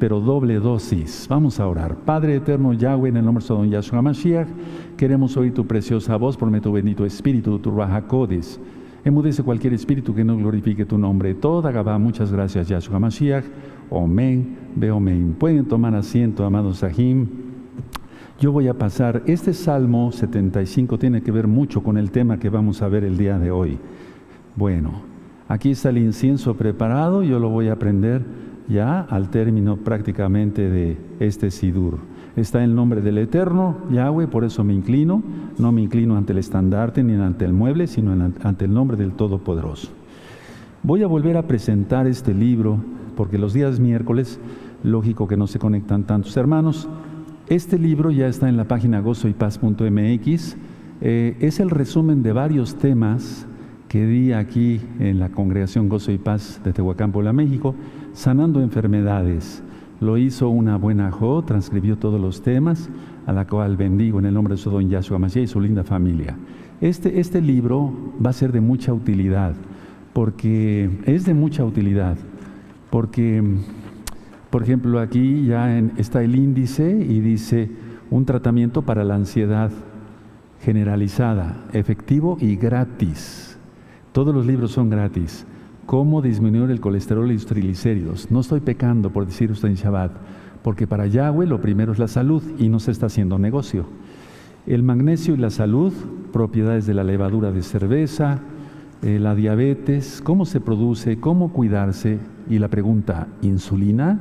pero doble dosis. Vamos a orar. Padre eterno Yahweh, en el nombre de Don Yahshua Mashiach, queremos oír tu preciosa voz por tu bendito espíritu, tu Raja Codis. Emudece cualquier espíritu que no glorifique tu nombre. Toda Gabá, muchas gracias, Yahshua Mashiach. Omen, Beomen. Pueden tomar asiento, amados Sahim. Yo voy a pasar, este Salmo 75 tiene que ver mucho con el tema que vamos a ver el día de hoy. Bueno, aquí está el incienso preparado, yo lo voy a aprender ya al término prácticamente de este Sidur. Está el nombre del Eterno, Yahweh, por eso me inclino, no me inclino ante el estandarte ni ante el mueble, sino ante el nombre del Todopoderoso. Voy a volver a presentar este libro, porque los días miércoles, lógico que no se conectan tantos hermanos, este libro ya está en la página gozoypaz.mx, eh, es el resumen de varios temas que di aquí en la congregación Gozo y Paz de Tehuacán, Puebla, México, sanando enfermedades. Lo hizo una buena Jo, transcribió todos los temas, a la cual bendigo en el nombre de su don Yahshua Mashiach y su linda familia. Este, este libro va a ser de mucha utilidad, porque es de mucha utilidad, porque, por ejemplo, aquí ya está el índice y dice un tratamiento para la ansiedad generalizada, efectivo y gratis. Todos los libros son gratis cómo disminuir el colesterol y los triglicéridos. No estoy pecando por decir usted en Shabbat, porque para Yahweh lo primero es la salud y no se está haciendo negocio. El magnesio y la salud, propiedades de la levadura de cerveza, eh, la diabetes, cómo se produce, cómo cuidarse y la pregunta, ¿insulina?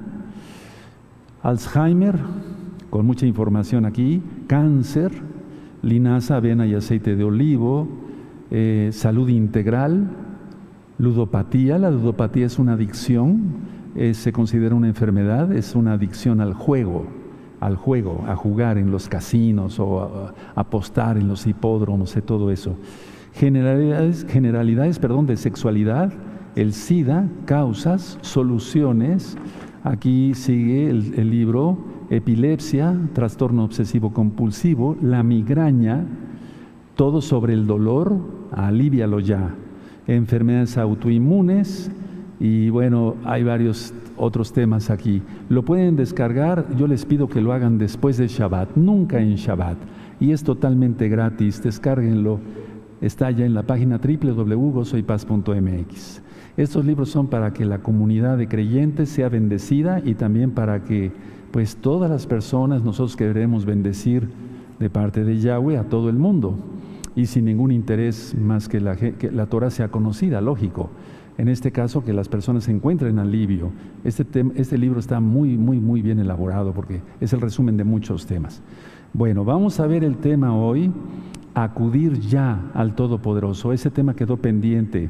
Alzheimer, con mucha información aquí, cáncer, linaza, avena y aceite de olivo, eh, salud integral, Ludopatía, la ludopatía es una adicción, eh, se considera una enfermedad, es una adicción al juego, al juego, a jugar en los casinos o a, apostar en los hipódromos y todo eso. Generalidades, generalidades perdón, de sexualidad, el SIDA, causas, soluciones. Aquí sigue el, el libro Epilepsia, trastorno obsesivo compulsivo, la migraña, todo sobre el dolor, alivialo ya enfermedades autoinmunes y bueno, hay varios otros temas aquí. Lo pueden descargar, yo les pido que lo hagan después de Shabbat, nunca en Shabbat. Y es totalmente gratis, descárguenlo. Está ya en la página www.gozoypaz.mx. Estos libros son para que la comunidad de creyentes sea bendecida y también para que pues todas las personas, nosotros queremos bendecir de parte de Yahweh a todo el mundo y sin ningún interés más que la, que la Torah sea conocida, lógico. En este caso, que las personas encuentren alivio. Este, este libro está muy, muy, muy bien elaborado porque es el resumen de muchos temas. Bueno, vamos a ver el tema hoy, acudir ya al Todopoderoso. Ese tema quedó pendiente,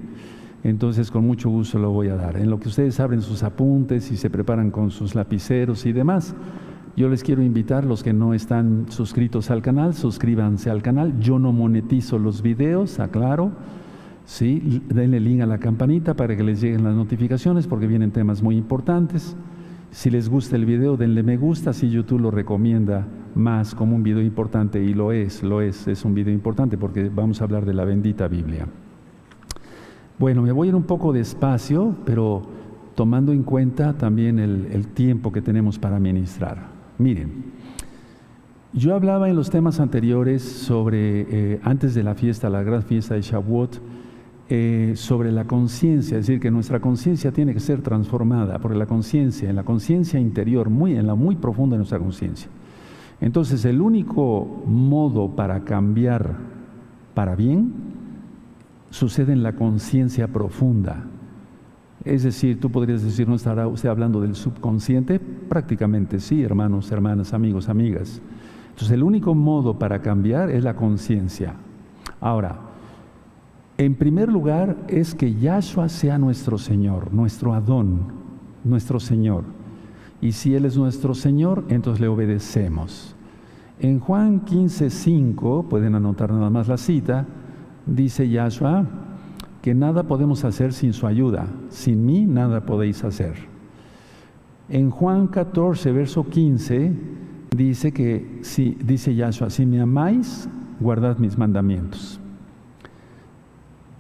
entonces con mucho gusto lo voy a dar. En lo que ustedes abren sus apuntes y se preparan con sus lapiceros y demás, yo les quiero invitar, los que no están suscritos al canal, suscríbanse al canal. Yo no monetizo los videos, aclaro. Sí, denle link a la campanita para que les lleguen las notificaciones porque vienen temas muy importantes. Si les gusta el video, denle me gusta si YouTube lo recomienda más como un video importante y lo es, lo es, es un video importante porque vamos a hablar de la bendita Biblia. Bueno, me voy a ir un poco despacio, pero tomando en cuenta también el, el tiempo que tenemos para ministrar. Miren, yo hablaba en los temas anteriores sobre, eh, antes de la fiesta, la gran fiesta de Shavuot, eh, sobre la conciencia, es decir, que nuestra conciencia tiene que ser transformada, porque la conciencia, en la conciencia interior, muy, en la muy profunda de nuestra conciencia. Entonces, el único modo para cambiar para bien sucede en la conciencia profunda, es decir, tú podrías decir, ¿no estará usted hablando del subconsciente? Prácticamente sí, hermanos, hermanas, amigos, amigas. Entonces, el único modo para cambiar es la conciencia. Ahora, en primer lugar es que Yahshua sea nuestro Señor, nuestro Adón, nuestro Señor. Y si Él es nuestro Señor, entonces le obedecemos. En Juan 15, 5, pueden anotar nada más la cita, dice Yahshua, que nada podemos hacer sin su ayuda. Sin mí nada podéis hacer. En Juan 14, verso 15, dice que, si, dice Yahshua, si me amáis, guardad mis mandamientos.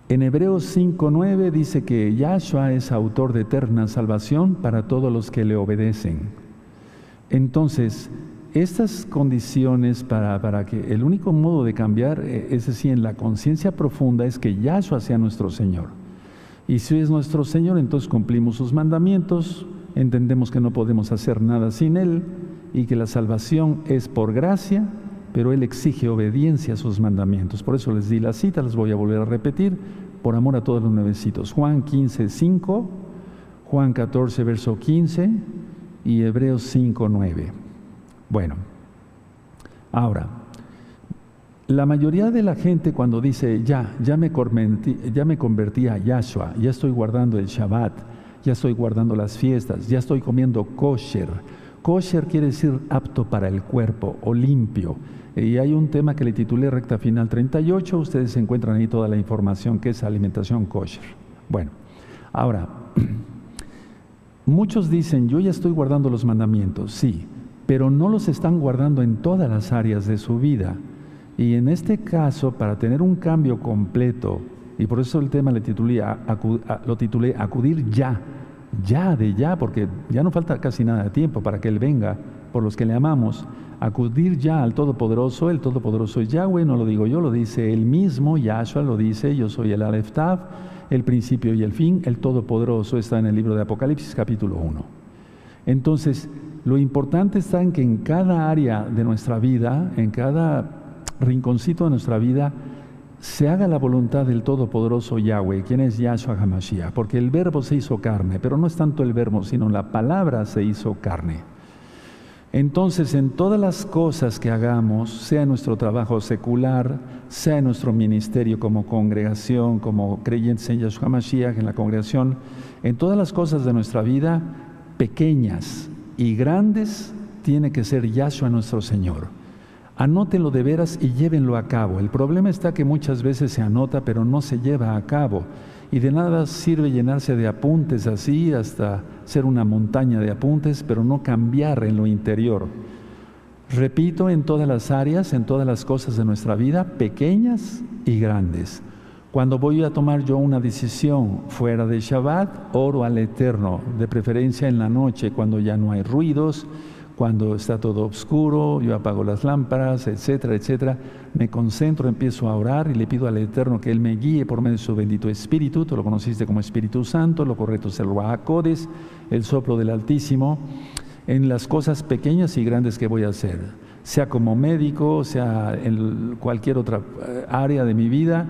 En Hebreos 5.9 dice que Yahshua es autor de eterna salvación para todos los que le obedecen. Entonces, estas condiciones para, para, que el único modo de cambiar, eh, es decir, en la conciencia profunda, es que Yahshua sea nuestro Señor. Y si es nuestro Señor, entonces cumplimos sus mandamientos, entendemos que no podemos hacer nada sin Él y que la salvación es por gracia, pero Él exige obediencia a sus mandamientos. Por eso les di la cita, les voy a volver a repetir, por amor a todos los nuevecitos. Juan 15, 5, Juan 14, verso 15 y Hebreos 5, 9. Bueno, ahora, la mayoría de la gente cuando dice, ya, ya me, convertí, ya me convertí a Yahshua, ya estoy guardando el Shabbat, ya estoy guardando las fiestas, ya estoy comiendo kosher. Kosher quiere decir apto para el cuerpo o limpio. Y hay un tema que le titulé Recta Final 38, ustedes encuentran ahí toda la información que es alimentación kosher. Bueno, ahora, muchos dicen, yo ya estoy guardando los mandamientos, sí, pero no los están guardando en todas las áreas de su vida. Y en este caso, para tener un cambio completo, y por eso el tema le titulé, lo titulé Acudir ya, ya de ya, porque ya no falta casi nada de tiempo para que Él venga por los que le amamos, acudir ya al Todopoderoso, el Todopoderoso es Yahweh, no lo digo yo, lo dice Él mismo, Yahshua lo dice, yo soy el Aleph Tav, el principio y el fin, el Todopoderoso está en el libro de Apocalipsis capítulo 1. Entonces, lo importante está en que en cada área de nuestra vida, en cada rinconcito de nuestra vida, se haga la voluntad del Todopoderoso Yahweh, quien es Yahshua HaMashiach, porque el verbo se hizo carne, pero no es tanto el verbo, sino la palabra se hizo carne. Entonces, en todas las cosas que hagamos, sea en nuestro trabajo secular, sea en nuestro ministerio como congregación, como creyentes en Yahshua HaMashiach, en la congregación, en todas las cosas de nuestra vida, pequeñas y grandes, tiene que ser Yahshua nuestro Señor. Anótenlo de veras y llévenlo a cabo. El problema está que muchas veces se anota pero no se lleva a cabo. Y de nada sirve llenarse de apuntes así hasta ser una montaña de apuntes, pero no cambiar en lo interior. Repito, en todas las áreas, en todas las cosas de nuestra vida, pequeñas y grandes. Cuando voy a tomar yo una decisión fuera de Shabbat, oro al Eterno, de preferencia en la noche, cuando ya no hay ruidos, cuando está todo oscuro, yo apago las lámparas, etcétera, etcétera, me concentro, empiezo a orar y le pido al Eterno que Él me guíe por medio de su bendito Espíritu, tú lo conociste como Espíritu Santo, lo correcto es el Ruacodes, el soplo del Altísimo, en las cosas pequeñas y grandes que voy a hacer, sea como médico, sea en cualquier otra eh, área de mi vida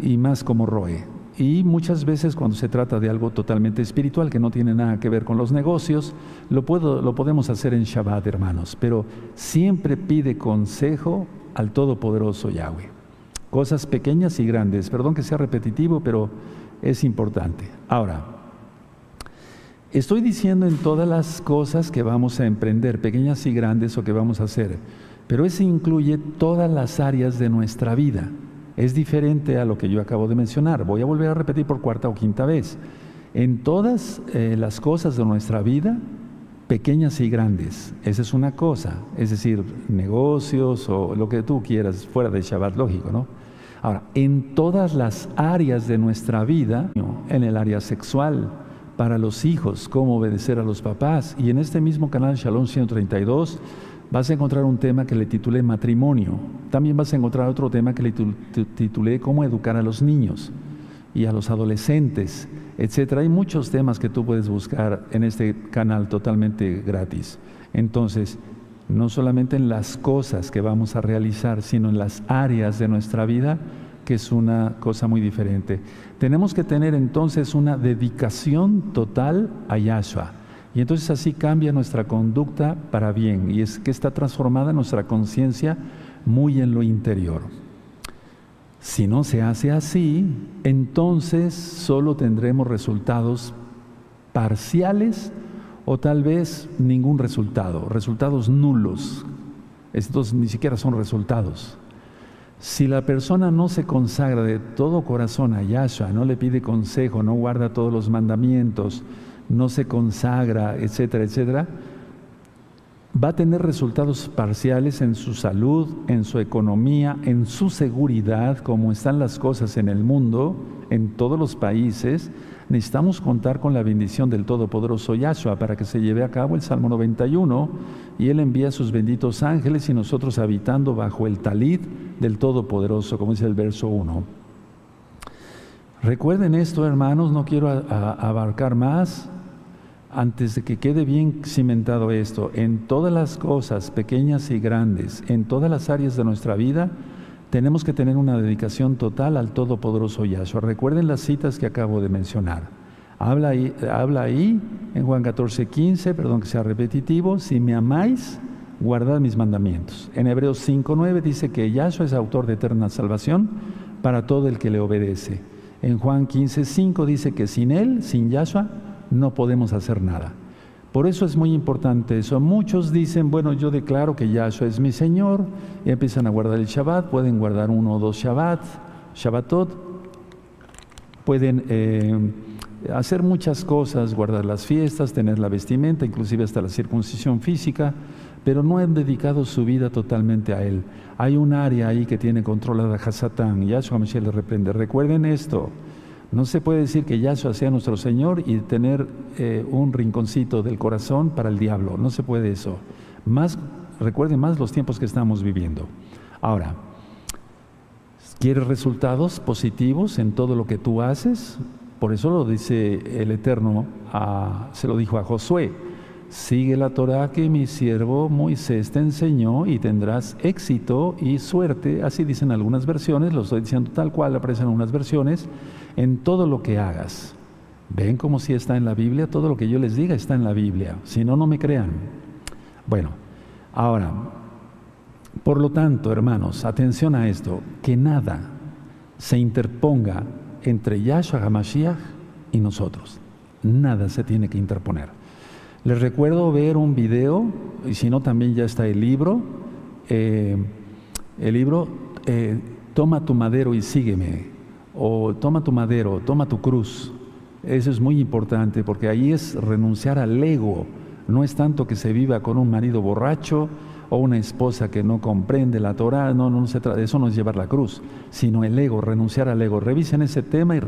y más como Roe. Y muchas veces cuando se trata de algo totalmente espiritual que no tiene nada que ver con los negocios, lo, puedo, lo podemos hacer en Shabbat, hermanos, pero siempre pide consejo al Todopoderoso Yahweh. Cosas pequeñas y grandes. Perdón que sea repetitivo, pero es importante. Ahora, estoy diciendo en todas las cosas que vamos a emprender, pequeñas y grandes o que vamos a hacer, pero eso incluye todas las áreas de nuestra vida es diferente a lo que yo acabo de mencionar. Voy a volver a repetir por cuarta o quinta vez. En todas eh, las cosas de nuestra vida, pequeñas y grandes, esa es una cosa, es decir, negocios o lo que tú quieras, fuera de Shabbat, lógico, ¿no? Ahora, en todas las áreas de nuestra vida, en el área sexual, para los hijos, cómo obedecer a los papás, y en este mismo canal Shalom 132, vas a encontrar un tema que le titulé matrimonio. También vas a encontrar otro tema que le titulé cómo educar a los niños y a los adolescentes, etcétera. Hay muchos temas que tú puedes buscar en este canal totalmente gratis. Entonces, no solamente en las cosas que vamos a realizar, sino en las áreas de nuestra vida, que es una cosa muy diferente. Tenemos que tener entonces una dedicación total a Yahshua. Y entonces así cambia nuestra conducta para bien y es que está transformada nuestra conciencia muy en lo interior. Si no se hace así, entonces solo tendremos resultados parciales o tal vez ningún resultado, resultados nulos. Estos ni siquiera son resultados. Si la persona no se consagra de todo corazón a Yahshua, no le pide consejo, no guarda todos los mandamientos, no se consagra, etcétera, etcétera, va a tener resultados parciales en su salud, en su economía, en su seguridad, como están las cosas en el mundo, en todos los países, necesitamos contar con la bendición del Todopoderoso Yahshua para que se lleve a cabo el Salmo 91 y Él envía sus benditos ángeles y nosotros habitando bajo el talid del Todopoderoso, como dice el verso 1. Recuerden esto, hermanos, no quiero abarcar más antes de que quede bien cimentado esto, en todas las cosas, pequeñas y grandes, en todas las áreas de nuestra vida, tenemos que tener una dedicación total al Todopoderoso Yahshua. Recuerden las citas que acabo de mencionar. Habla ahí, en Juan 14, 15, perdón que sea repetitivo, si me amáis, guardad mis mandamientos. En Hebreos 5, 9 dice que Yahshua es autor de eterna salvación para todo el que le obedece. En Juan 15, 5 dice que sin Él, sin Yahshua, no podemos hacer nada. Por eso es muy importante eso. Muchos dicen, bueno, yo declaro que Yahshua es mi Señor, y empiezan a guardar el Shabbat, pueden guardar uno o dos Shabbat, Shabbatot, pueden eh, hacer muchas cosas, guardar las fiestas, tener la vestimenta, inclusive hasta la circuncisión física, pero no han dedicado su vida totalmente a Él. Hay un área ahí que tiene controlada a Hasatán, Yahshua Mashiach le reprende. Recuerden esto, no se puede decir que Yahshua sea nuestro Señor y tener eh, un rinconcito del corazón para el diablo. No se puede eso. Más, recuerde más los tiempos que estamos viviendo. Ahora, ¿quieres resultados positivos en todo lo que tú haces? Por eso lo dice el Eterno, se lo dijo a Josué. Sigue la Torah que mi siervo Moisés te enseñó y tendrás éxito y suerte. Así dicen algunas versiones, lo estoy diciendo tal cual aparecen en algunas versiones en todo lo que hagas. ¿Ven como si está en la Biblia? Todo lo que yo les diga está en la Biblia. Si no, no me crean. Bueno, ahora, por lo tanto, hermanos, atención a esto, que nada se interponga entre Yahshua HaMashiach y nosotros. Nada se tiene que interponer. Les recuerdo ver un video, y si no, también ya está el libro. Eh, el libro, eh, Toma tu madero y sígueme o toma tu madero, toma tu cruz. Eso es muy importante porque ahí es renunciar al ego. No es tanto que se viva con un marido borracho o una esposa que no comprende la Torah, no, no se trata, eso no es llevar la cruz, sino el ego, renunciar al ego. Revisen ese tema y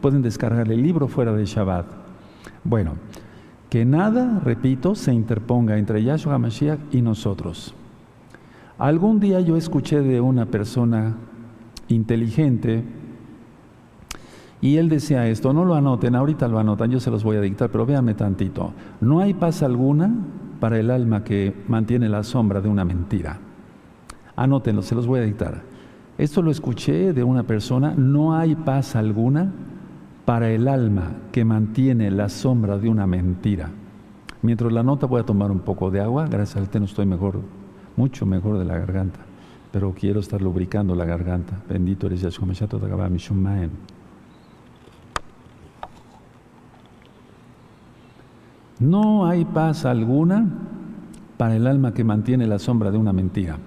pueden descargar el libro fuera de Shabbat. Bueno, que nada, repito, se interponga entre Yahshua HaMashiach y nosotros. Algún día yo escuché de una persona inteligente, y él decía esto, no lo anoten, ahorita lo anotan, yo se los voy a dictar, pero véanme tantito. No hay paz alguna para el alma que mantiene la sombra de una mentira. Anótenlo, se los voy a dictar. Esto lo escuché de una persona, no hay paz alguna para el alma que mantiene la sombra de una mentira. Mientras la nota voy a tomar un poco de agua, gracias al té no estoy mejor, mucho mejor de la garganta, pero quiero estar lubricando la garganta. Bendito eres Yahshua Mashiach, No hay paz alguna para el alma que mantiene la sombra de una mentira.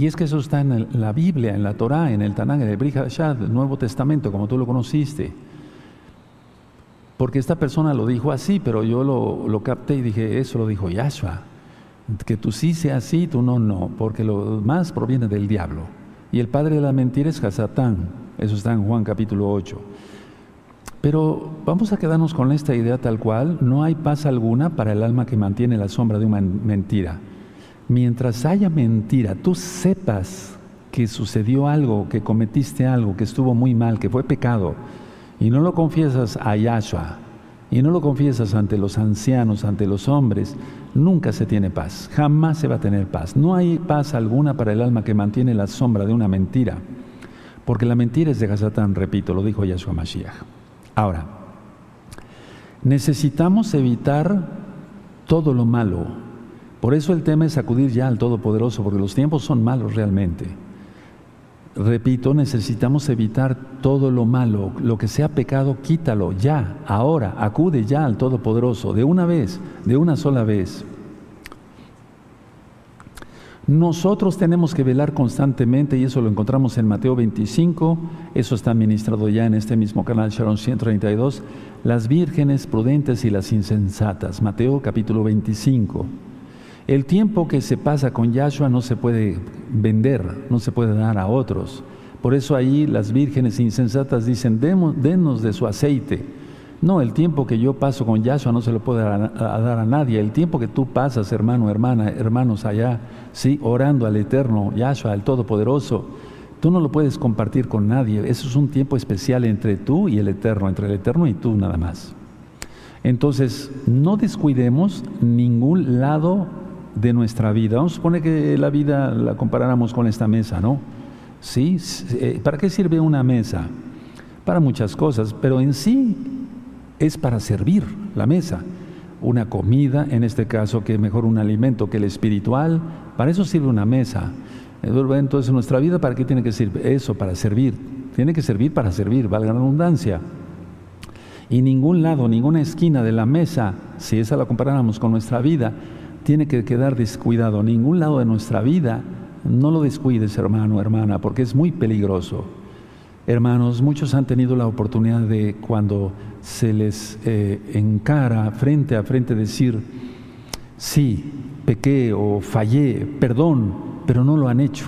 Y es que eso está en la Biblia, en la Torá, en el Tanakh, en el Brihashad, Nuevo Testamento, como tú lo conociste. Porque esta persona lo dijo así, pero yo lo, lo capté y dije, eso lo dijo Yahshua. Que tú sí sea así, tú no, no, porque lo más proviene del diablo. Y el padre de la mentira es Hasatán. Eso está en Juan capítulo 8. Pero vamos a quedarnos con esta idea tal cual, no hay paz alguna para el alma que mantiene la sombra de una mentira. Mientras haya mentira, tú sepas que sucedió algo, que cometiste algo, que estuvo muy mal, que fue pecado, y no lo confiesas a Yahshua, y no lo confiesas ante los ancianos, ante los hombres, nunca se tiene paz, jamás se va a tener paz. No hay paz alguna para el alma que mantiene la sombra de una mentira, porque la mentira es de Gazatán, repito, lo dijo Yahshua Mashiach. Ahora, necesitamos evitar todo lo malo. Por eso el tema es acudir ya al Todopoderoso, porque los tiempos son malos realmente. Repito, necesitamos evitar todo lo malo, lo que sea pecado, quítalo ya, ahora, acude ya al Todopoderoso, de una vez, de una sola vez. Nosotros tenemos que velar constantemente y eso lo encontramos en Mateo 25, eso está ministrado ya en este mismo canal Sharon 132, las vírgenes prudentes y las insensatas, Mateo capítulo 25. El tiempo que se pasa con Yahshua no se puede vender, no se puede dar a otros. Por eso ahí las vírgenes insensatas dicen, denos de su aceite. No, el tiempo que yo paso con Yahshua no se lo puede dar a, nadie. El tiempo que tú pasas, hermano, hermana, hermanos allá, sí, orando al Eterno, Yahshua, al Todopoderoso, tú no lo puedes compartir con nadie. Eso es un tiempo especial entre tú y el Eterno, entre el Eterno y tú nada más. Entonces, no descuidemos ningún lado de nuestra vida. Vamos a suponer que la vida la comparáramos con esta mesa, ¿no? ¿Sí? Eh, ¿Para qué sirve una mesa? Para muchas cosas, pero en sí es para servir la mesa. Una comida, en este caso, que mejor un alimento que el espiritual, para eso sirve una mesa. Entonces, nuestra vida, ¿para qué tiene que servir? Eso, para servir. Tiene que servir para servir, valga la redundancia. Y ningún lado, ninguna esquina de la mesa, si esa la comparáramos con nuestra vida, tiene que quedar descuidado. Ningún lado de nuestra vida no lo descuides, hermano, hermana, porque es muy peligroso. Hermanos, muchos han tenido la oportunidad de cuando se les eh, encara frente a frente decir, sí, pequé o fallé, perdón, pero no lo han hecho.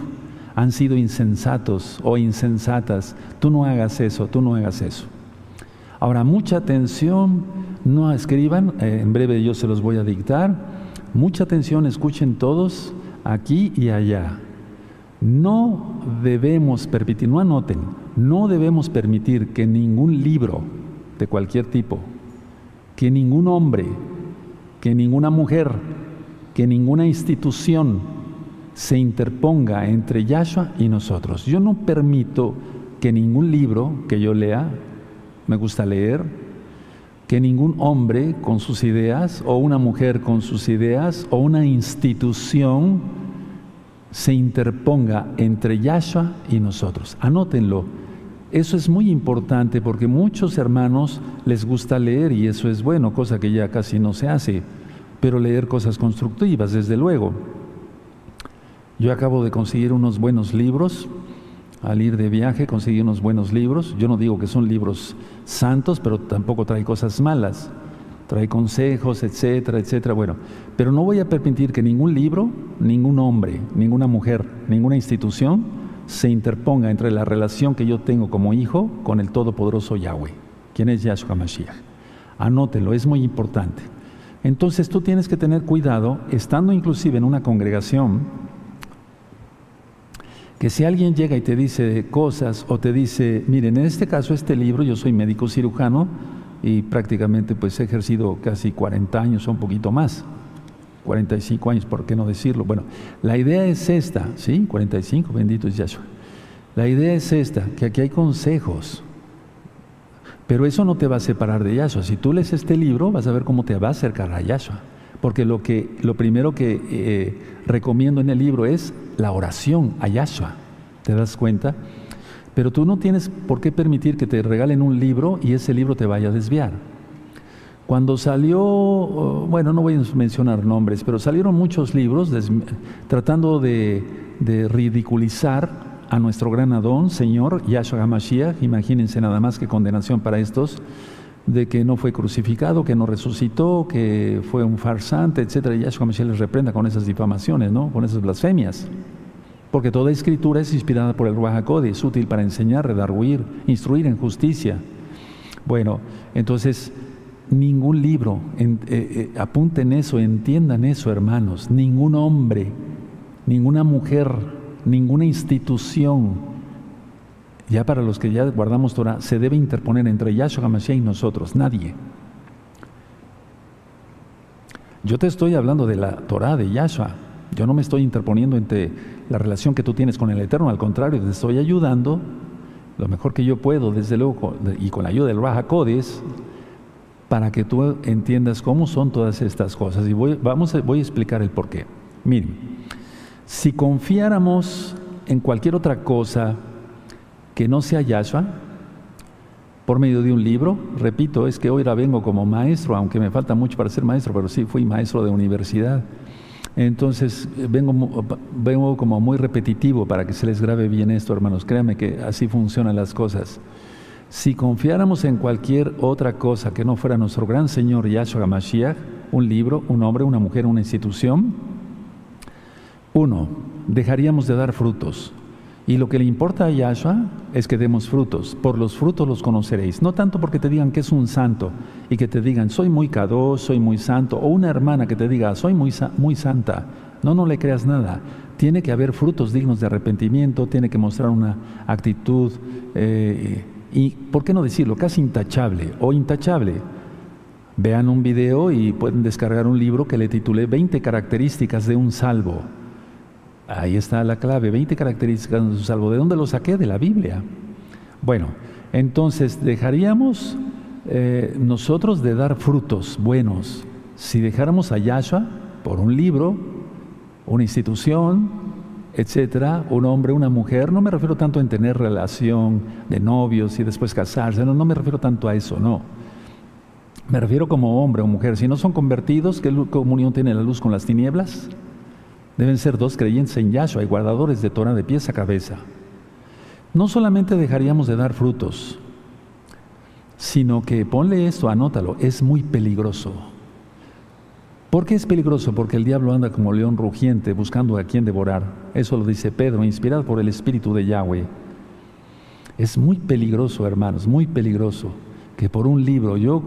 Han sido insensatos o insensatas. Tú no hagas eso, tú no hagas eso. Ahora, mucha atención, no escriban, eh, en breve yo se los voy a dictar Mucha atención, escuchen todos aquí y allá. No debemos permitir, no anoten, no debemos permitir que ningún libro de cualquier tipo, que ningún hombre, que ninguna mujer, que ninguna institución se interponga entre Yahshua y nosotros. Yo no permito que ningún libro que yo lea, me gusta leer, que ningún hombre con sus ideas o una mujer con sus ideas o una institución se interponga entre Yahshua y nosotros. Anótenlo. Eso es muy importante porque muchos hermanos les gusta leer y eso es bueno, cosa que ya casi no se hace, pero leer cosas constructivas, desde luego. Yo acabo de conseguir unos buenos libros al ir de viaje conseguí unos buenos libros. Yo no digo que son libros santos, pero tampoco trae cosas malas. Trae consejos, etcétera, etcétera. Bueno, pero no voy a permitir que ningún libro, ningún hombre, ninguna mujer, ninguna institución se interponga entre la relación que yo tengo como hijo con el Todopoderoso Yahweh, quien es Yahshua Mashiach. Anótelo, es muy importante. Entonces tú tienes que tener cuidado, estando inclusive en una congregación, que si alguien llega y te dice cosas o te dice, miren, en este caso este libro, yo soy médico cirujano y prácticamente pues he ejercido casi 40 años o un poquito más, 45 años, ¿por qué no decirlo? Bueno, la idea es esta, ¿sí? 45, bendito es Yahshua. La idea es esta, que aquí hay consejos, pero eso no te va a separar de Yahshua. Si tú lees este libro, vas a ver cómo te va a acercar a Yahshua. Porque lo, que, lo primero que eh, recomiendo en el libro es la oración a Yahshua. ¿Te das cuenta? Pero tú no tienes por qué permitir que te regalen un libro y ese libro te vaya a desviar. Cuando salió, oh, bueno, no voy a mencionar nombres, pero salieron muchos libros tratando de, de, ridiculizar a nuestro gran Adón, Señor Yahshua HaMashiach. Imagínense nada más que condenación para estos de que no fue crucificado, que no resucitó, que fue un farsante, etcétera. Y Yahshua Mashiach les reprenda con esas difamaciones, ¿no? con esas blasfemias. Porque toda escritura es inspirada por el Ruach es útil para enseñar, redarguir, instruir en justicia. Bueno, entonces, ningún libro, eh, eh, apunten eso, entiendan eso, hermanos. Ningún hombre, ninguna mujer, ninguna institución, ya para los que ya guardamos Torah, se debe interponer entre Yahshua HaMashiach y nosotros, nadie. Yo te estoy hablando de la Torah de Yahshua. Yo no me estoy interponiendo entre la relación que tú tienes con el Eterno, al contrario, te estoy ayudando lo mejor que yo puedo, desde luego, y con la ayuda del Raja Codes, para que tú entiendas cómo son todas estas cosas. Y voy, vamos voy a explicar el por qué. Miren, si confiáramos en cualquier otra cosa, que no sea Yahshua por medio de un libro. Repito, es que hoy la vengo como maestro, aunque me falta mucho para ser maestro, pero sí fui maestro de universidad. Entonces vengo, vengo como muy repetitivo para que se les grabe bien esto, hermanos. Créanme que así funcionan las cosas. Si confiáramos en cualquier otra cosa que no fuera nuestro gran Señor Yahshua Mashiach, un libro, un hombre, una mujer, una institución, Uno, dejaríamos de dar frutos. Y lo que le importa a Yahshua es que demos frutos. Por los frutos los conoceréis. No tanto porque te digan que es un santo y que te digan, soy muy cado, soy muy santo. O una hermana que te diga, soy muy, muy santa. No, no le creas nada. Tiene que haber frutos dignos de arrepentimiento, tiene que mostrar una actitud, eh, y, ¿por qué no decirlo? Casi intachable o intachable. Vean un video y pueden descargar un libro que le titulé 20 características de un salvo. Ahí está la clave, 20 características de salvo. ¿De dónde lo saqué? De la Biblia. Bueno, entonces dejaríamos eh, nosotros de dar frutos buenos si dejáramos a Yahshua por un libro, una institución, etcétera, un hombre, una mujer. No me refiero tanto en tener relación de novios y después casarse, no, no me refiero tanto a eso, no. Me refiero como hombre o mujer. Si no son convertidos, ¿qué comunión tiene la luz con las tinieblas? Deben ser dos creyentes en Yahshua y guardadores de Torah de pies a cabeza. No solamente dejaríamos de dar frutos, sino que ponle esto, anótalo, es muy peligroso. ¿Por qué es peligroso? Porque el diablo anda como león rugiente buscando a quien devorar. Eso lo dice Pedro, inspirado por el Espíritu de Yahweh. Es muy peligroso, hermanos, muy peligroso que por un libro, yo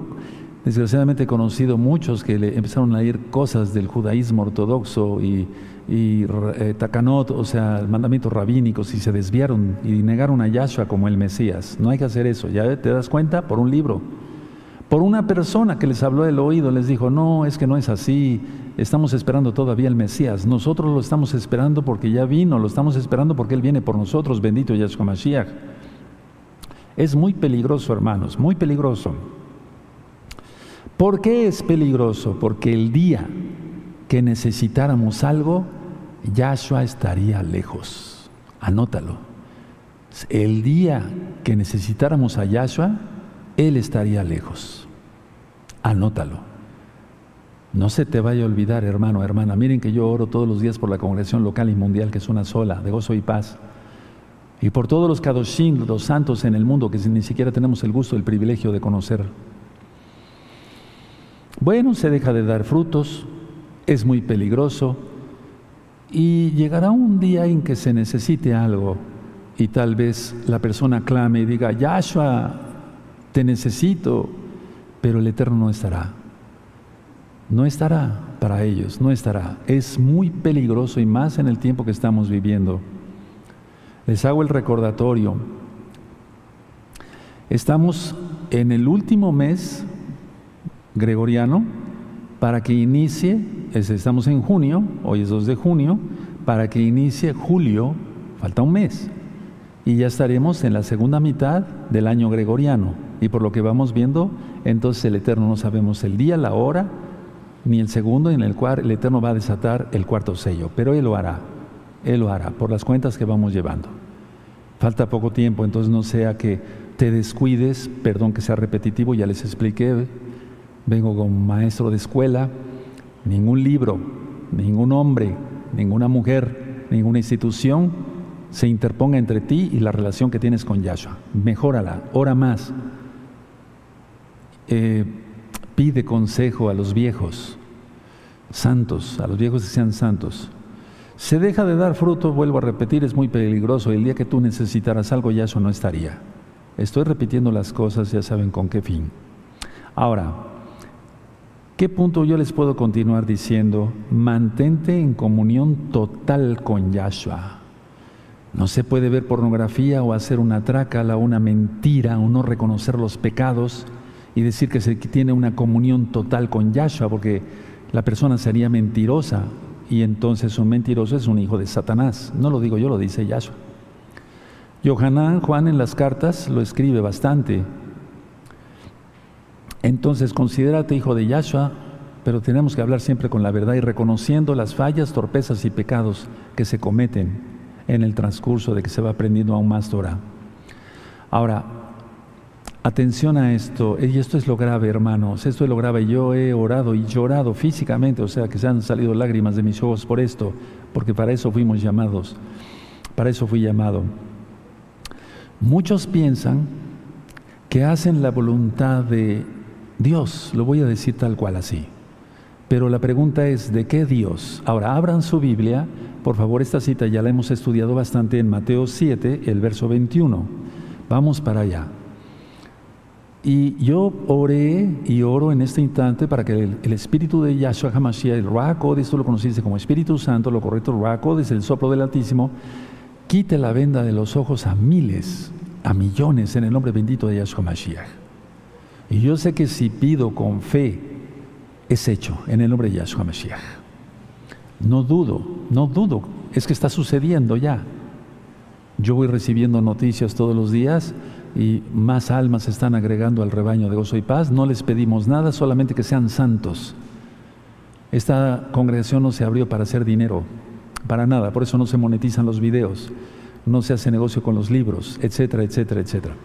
desgraciadamente he conocido muchos que le empezaron a leer cosas del judaísmo ortodoxo y, y eh, takanot, o sea, mandamientos rabínicos, y se desviaron y negaron a Yahshua como el Mesías. No hay que hacer eso, ya te das cuenta, por un libro. Por una persona que les habló del oído, les dijo, no, es que no es así, estamos esperando todavía el Mesías. Nosotros lo estamos esperando porque ya vino, lo estamos esperando porque Él viene por nosotros, bendito Yahshua Mashiach. Es muy peligroso, hermanos, muy peligroso. ¿Por qué es peligroso? Porque el día que necesitáramos algo, Yahshua estaría lejos. Anótalo. El día que necesitáramos a Yahshua, Él estaría lejos. Anótalo. No se te vaya a olvidar, hermano, hermana. Miren que yo oro todos los días por la congregación local y mundial, que es una sola, de gozo y paz. Y por todos los kadoshim, los santos en el mundo, que ni siquiera tenemos el gusto, el privilegio de conocer. Bueno, se deja de dar frutos, es muy peligroso y llegará un día en que se necesite algo y tal vez la persona clame y diga, Yahshua, te necesito, pero el Eterno no estará. No estará para ellos, no estará. Es muy peligroso y más en el tiempo que estamos viviendo. Les hago el recordatorio. Estamos en el último mes gregoriano para que inicie, estamos en junio, hoy es 2 de junio, para que inicie julio, falta un mes, y ya estaremos en la segunda mitad del año gregoriano. Y por lo que vamos viendo, entonces el Eterno no sabemos el día, la hora, ni el segundo en el cual el Eterno va a desatar el cuarto sello, pero Él lo hará, Él lo hará, por las cuentas que vamos llevando. Falta poco tiempo, entonces no sea que te descuides, perdón que sea repetitivo, ya les expliqué, vengo como maestro de escuela, ningún libro, ningún hombre, ninguna mujer, ninguna institución se interponga entre ti y la relación que tienes con Yahshua. Mejórala, ora más. Eh, pide consejo a los viejos, santos, a los viejos que sean santos. Se deja de dar fruto, vuelvo a repetir, es muy peligroso. El día que tú necesitaras algo, Yahshua no estaría. Estoy repitiendo las cosas, ya saben con qué fin. Ahora, ¿Qué punto yo les puedo continuar diciendo? Mantente en comunión total con Yahshua. No se puede ver pornografía o hacer una trácala, una mentira o no reconocer los pecados y decir que se tiene una comunión total con Yahshua, porque la persona sería mentirosa y entonces un mentiroso es un hijo de Satanás. No lo digo yo, lo dice Yahshua. Yohanan, Juan en las cartas lo escribe bastante. Entonces, considérate hijo de Yahshua, pero tenemos que hablar siempre con la verdad y reconociendo las fallas, torpezas y pecados que se cometen en el transcurso de que se va aprendiendo aún más Torah. Ahora, atención a esto, y esto es lo grave, hermanos, esto es lo grave. Yo he orado y llorado físicamente, o sea que se han salido lágrimas de mis ojos por esto, porque para eso fuimos llamados, para eso fui llamado. Muchos piensan que hacen la voluntad de Dios, lo voy a decir tal cual así. Pero la pregunta es, ¿de qué Dios? Ahora, abran su Biblia, por favor, esta cita ya la hemos estudiado bastante en Mateo 7, el verso 21. Vamos para allá. Y yo oré y oro en este instante para que el, espíritu de Yahshua HaMashiach, el Ruach esto lo conociste como Espíritu Santo, lo correcto Ruach desde el soplo del Altísimo, quite la venda de los ojos a miles, a millones en el nombre bendito de Yahshua HaMashiach. Y yo sé que si pido con fe, es hecho en el nombre de Yahshua HaMashiach. No dudo, no dudo, es que está sucediendo ya. Yo voy recibiendo noticias todos los días y más almas se están agregando al rebaño de gozo y paz. No les pedimos nada, solamente que sean santos. Esta congregación no se abrió para hacer dinero, para nada, por eso no se monetizan los videos, no se hace negocio con los libros, etcétera, etcétera, etcétera.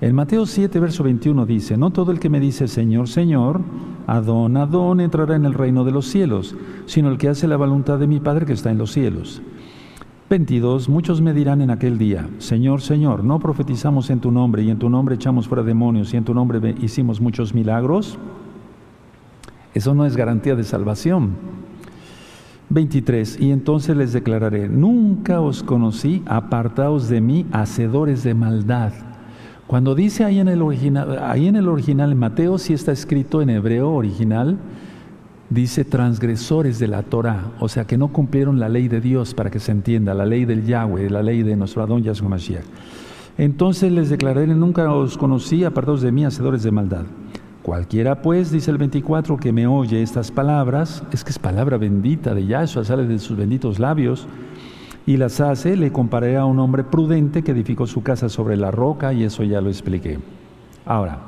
En Mateo 7, verso 21 dice, no todo el que me dice Señor, Señor, Adón, Adón entrará en el reino de los cielos, sino el que hace la voluntad de mi Padre que está en los cielos. 22. Muchos me dirán en aquel día, Señor, Señor, ¿no profetizamos en tu nombre y en tu nombre echamos fuera demonios y en tu nombre hicimos muchos milagros? Eso no es garantía de salvación. 23. Y entonces les declararé, nunca os conocí, apartaos de mí, hacedores de maldad. Cuando dice ahí en el original, ahí en el original, Mateo sí está escrito en hebreo original, dice transgresores de la Torah, o sea que no cumplieron la ley de Dios para que se entienda, la ley del Yahweh, la ley de nuestro Adón Yahshua Mashiach. Entonces les declaré, nunca os conocí, apartados de mí, hacedores de maldad. Cualquiera pues, dice el 24, que me oye estas palabras, es que es palabra bendita de Yahshua, sale de sus benditos labios, y las hace, le comparé a un hombre prudente que edificó su casa sobre la roca, y eso ya lo expliqué. Ahora,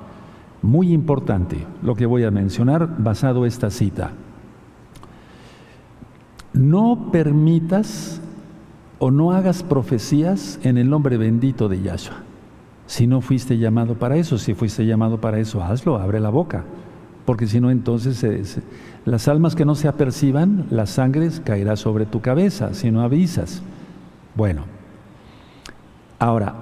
muy importante lo que voy a mencionar basado esta cita. No permitas o no hagas profecías en el nombre bendito de Yahshua. Si no fuiste llamado para eso, si fuiste llamado para eso, hazlo, abre la boca. Porque si no, entonces las almas que no se aperciban, la sangre caerá sobre tu cabeza si no avisas. Bueno, ahora,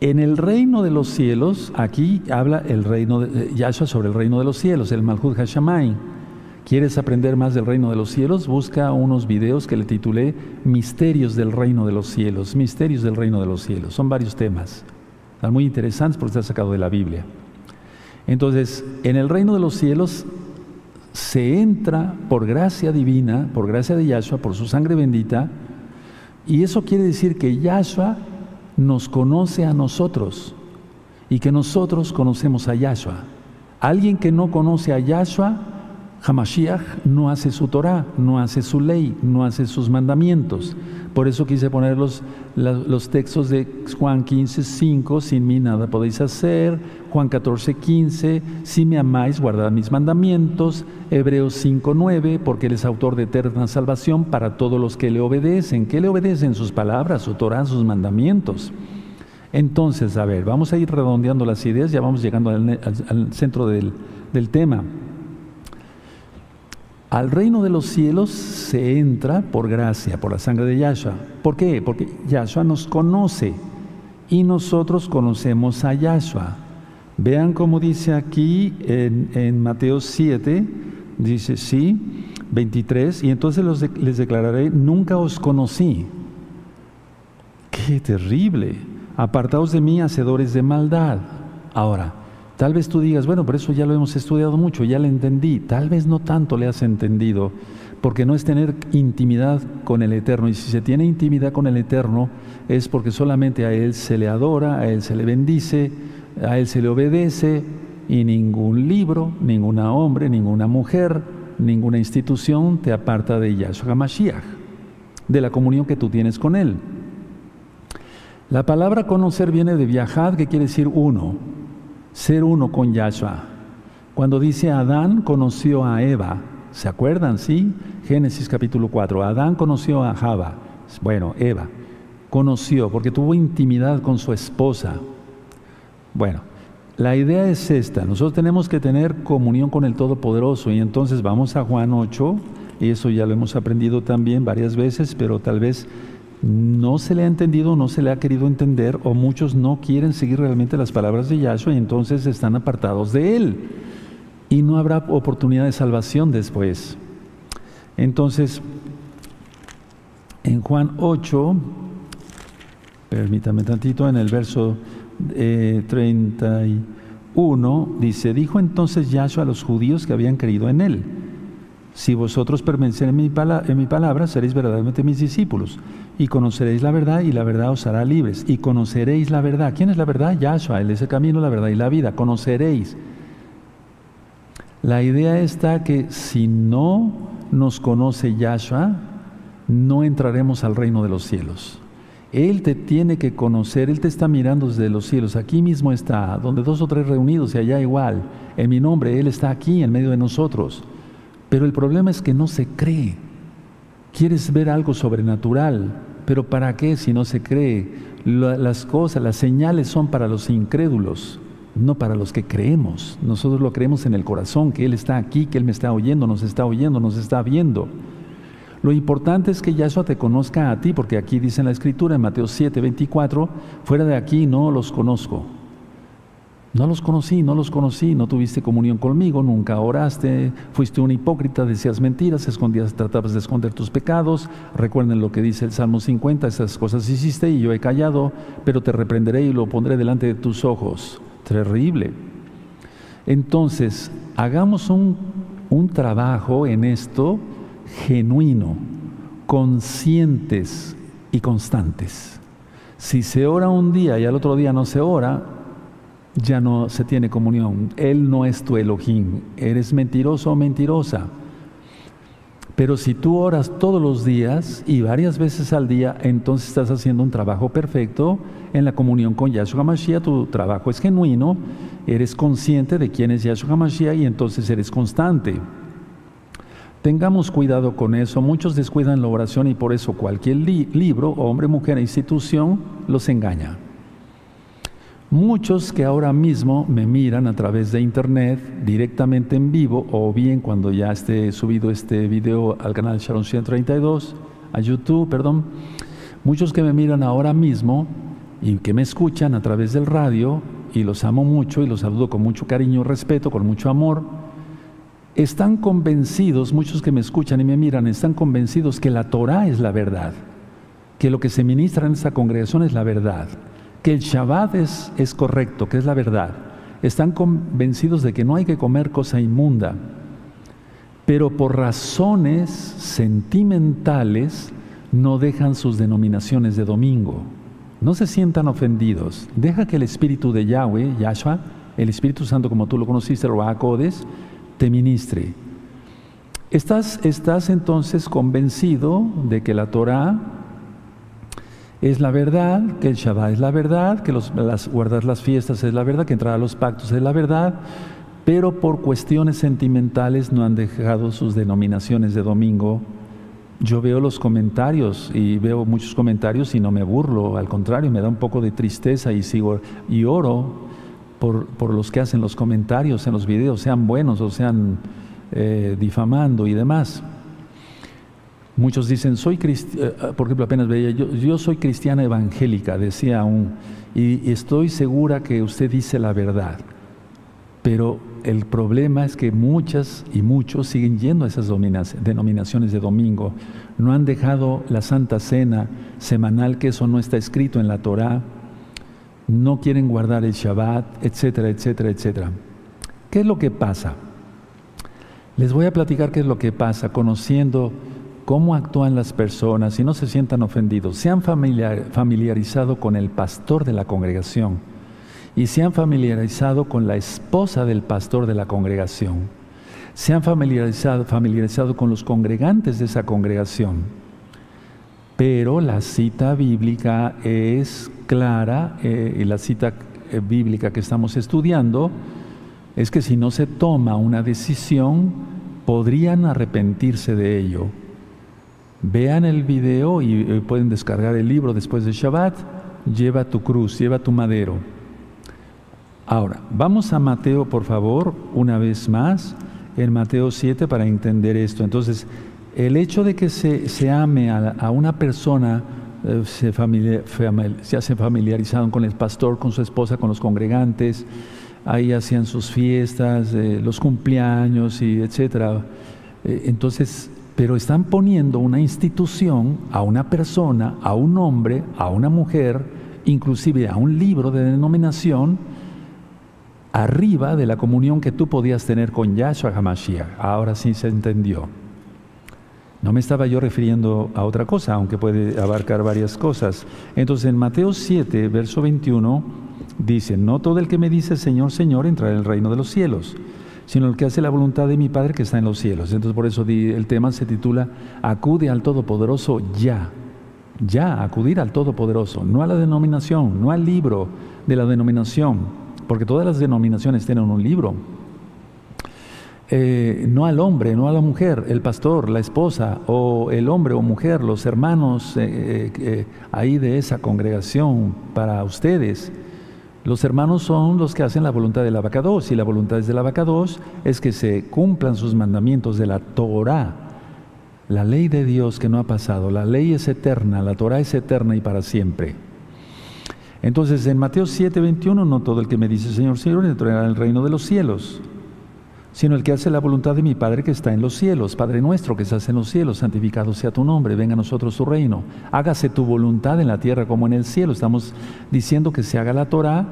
en el reino de los cielos, aquí habla el reino de eh, Yahshua sobre el reino de los cielos, el Malhut Hashamay. ¿Quieres aprender más del reino de los cielos? Busca unos videos que le titulé Misterios del reino de los cielos, Misterios del reino de los cielos. Son varios temas. Están muy interesantes porque está sacado de la Biblia. Entonces, en el reino de los cielos se entra por gracia divina, por gracia de Yahshua, por su sangre bendita, y eso quiere decir que Yahshua nos conoce a nosotros y que nosotros conocemos a Yahshua. Alguien que no conoce a Yahshua, Hamashiach, no hace su Torah, no hace su ley, no hace sus mandamientos. Por eso quise poner los, los textos de Juan 15, 5, sin mí nada podéis hacer, Juan 14, 15, si me amáis, guardad mis mandamientos, Hebreos 5, 9, porque Él es autor de eterna salvación para todos los que le obedecen. ¿Qué le obedecen? Sus palabras, su Torah, sus mandamientos. Entonces, a ver, vamos a ir redondeando las ideas, ya vamos llegando al, centro del, del tema. Al reino de los cielos se entra por gracia, por la sangre de Yahshua. ¿Por qué? Porque Yahshua nos conoce y nosotros conocemos a Yahshua. Vean cómo dice aquí en, Mateo 7, dice, sí, 23, y entonces les declararé, nunca os conocí. Qué terrible. Apartaos de mí, hacedores de maldad. Ahora, Tal vez tú digas, bueno, pero eso ya lo hemos estudiado mucho, ya lo entendí. Tal vez no tanto le has entendido, porque no es tener intimidad con el Eterno. Y si se tiene intimidad con el Eterno, es porque solamente a Él se le adora, a Él se le bendice, a Él se le obedece, y ningún libro, ninguna hombre, ninguna mujer, ninguna institución te aparta de Yahshua Mashiach, de la comunión que tú tienes con Él. La palabra conocer viene de viajar, que quiere decir uno ser uno con Yahshua. Cuando dice Adán conoció a Eva, ¿se acuerdan? Sí, Génesis capítulo 4. Adán conoció a Java, bueno, Eva, conoció porque tuvo intimidad con su esposa. Bueno, la idea es esta, nosotros tenemos que tener comunión con el Todopoderoso y entonces vamos a Juan 8, y eso ya lo hemos aprendido también varias veces, pero tal vez no se le ha entendido, no se le ha querido entender, o muchos no quieren seguir realmente las palabras de Yahshua y entonces están apartados de Él. y no habrá oportunidad de salvación después. Entonces, en Juan 8, permítame tantito, en el verso 31 eh, dice, dijo entonces Yahshua a los judíos que habían creído en él, si vosotros permanecéis en en mi palabra, seréis verdaderamente mis discípulos y conoceréis la verdad y la verdad os hará libres y conoceréis la verdad. ¿Quién es la verdad? Yahshua, Él es el camino, la verdad y la vida. Conoceréis. La idea está que si no nos conoce Yahshua, no entraremos al reino de los cielos. Él te tiene que conocer, Él te está mirando desde los cielos. Aquí mismo está, donde dos o tres reunidos y allá igual. En mi nombre, Él está aquí en medio de nosotros. Pero el problema es que no se cree. Quieres ver algo sobrenatural, pero ¿para qué si no se cree? Las cosas, las señales son para los incrédulos, no para los que creemos. Nosotros lo creemos en el corazón, que Él está aquí, que Él me está oyendo, nos está oyendo, nos está viendo. Lo importante es que Yahshua te conozca a ti, porque aquí dice en la Escritura, en Mateo 7, 24, fuera de aquí no los conozco. No los conocí, no los conocí, no tuviste comunión conmigo, nunca oraste, fuiste un hipócrita, decías mentiras, escondías, tratabas de esconder tus pecados. Recuerden lo que dice el Salmo 50, esas cosas hiciste y yo he callado, pero te reprenderé y lo pondré delante de tus ojos. Terrible. Entonces, hagamos un, un trabajo en esto genuino, conscientes y constantes. Si se ora un día y al otro día no se ora, ya no se tiene comunión. Él no es tu Elohim. Eres mentiroso o mentirosa. Pero si tú oras todos los días y varias veces al día, entonces estás haciendo un trabajo perfecto en la comunión con Yahshua Mashiach. Tu trabajo es genuino, eres consciente de quién es Yahshua Mashiach y entonces eres constante. Tengamos cuidado con eso. Muchos descuidan la oración y por eso cualquier libro, hombre, mujer, institución los engaña. Muchos que ahora mismo me miran a través de internet directamente en vivo o bien cuando ya esté subido este video al canal Sharon 132, a YouTube, perdón. Muchos que me miran ahora mismo y que me escuchan a través del radio y los amo mucho y los saludo con mucho cariño, respeto, con mucho amor están convencidos, muchos que me escuchan y me miran, están convencidos que la Torah es la verdad, que lo que se ministra en esta congregación es la verdad, que el Shabbat es, correcto, que es la verdad. Están convencidos de que no hay que comer cosa inmunda, pero por razones sentimentales no dejan sus denominaciones de domingo. No se sientan ofendidos. Deja que el Espíritu de Yahweh, Yahshua, el Espíritu Santo como tú lo conociste, lo Codes, te ministre. ¿Estás, estás entonces convencido de que la Torah es la verdad, que el Shabbat es la verdad, que los, las, guardar las fiestas es la verdad, que entrar a los pactos es la verdad, pero por cuestiones sentimentales no han dejado sus denominaciones de domingo. Yo veo los comentarios y veo muchos comentarios y no me burlo, al contrario, me da un poco de tristeza y sigo y oro por, los que hacen los comentarios en los videos, sean buenos o sean eh, difamando y demás. Muchos dicen, soy cristiana, eh, por ejemplo, apenas veía, yo, soy cristiana evangélica, decía aún, y, estoy segura que usted dice la verdad. Pero el problema es que muchas y muchos siguen yendo a esas denominaciones de domingo. No han dejado la Santa Cena semanal, que eso no está escrito en la Torá no quieren guardar el Shabbat, etcétera, etcétera, etcétera. ¿Qué es lo que pasa? Les voy a platicar qué es lo que pasa, conociendo cómo actúan las personas y no se sientan ofendidos. Se han familiarizado con el pastor de la congregación y se han familiarizado con la esposa del pastor de la congregación. Se han familiarizado, familiarizado con los congregantes de esa congregación pero la cita bíblica es clara eh, y la cita eh, bíblica que estamos estudiando es que si no se toma una decisión, podrían arrepentirse de ello. Vean el video y eh, pueden descargar el libro después de Shabbat, lleva tu cruz, lleva tu madero. Ahora, vamos a Mateo, por favor, una vez más, en Mateo 7 para entender esto. Entonces, el hecho de que se, ame a, una persona, eh, se, hace familiarizado con el pastor, con su esposa, con los congregantes, ahí hacían sus fiestas, eh, los cumpleaños y etcétera. Eh, entonces, pero están poniendo una institución a una persona, a un hombre, a una mujer, inclusive a un libro de denominación, arriba de la comunión que tú podías tener con Yahshua HaMashiach. Ahora sí se entendió. No me estaba yo refiriendo a otra cosa, aunque puede abarcar varias cosas. Entonces en Mateo 7, verso 21, dice, no todo el que me dice Señor, Señor entrará en el reino de los cielos, sino el que hace la voluntad de mi Padre que está en los cielos. Entonces por eso el tema se titula, acude al Todopoderoso ya. Ya, acudir al Todopoderoso, no a la denominación, no al libro de la denominación, porque todas las denominaciones tienen un libro, eh, no al hombre, no a la mujer, el pastor, la esposa, o el hombre o mujer, los hermanos eh, eh, ahí de esa congregación para ustedes. Los hermanos son los que hacen la voluntad del abacados y la voluntad del abacados es que se cumplan sus mandamientos de la Torah, la ley de Dios que no ha pasado. La ley es eterna, la Torah es eterna y para siempre. Entonces en Mateo 7, 21, no todo el que me dice Señor, Señor, entrará en el reino de los cielos sino el que hace la voluntad de mi Padre que está en los cielos. Padre nuestro que estás en los cielos, santificado sea tu nombre, venga a nosotros tu reino. Hágase tu voluntad en la tierra como en el cielo. Estamos diciendo que se haga la Torah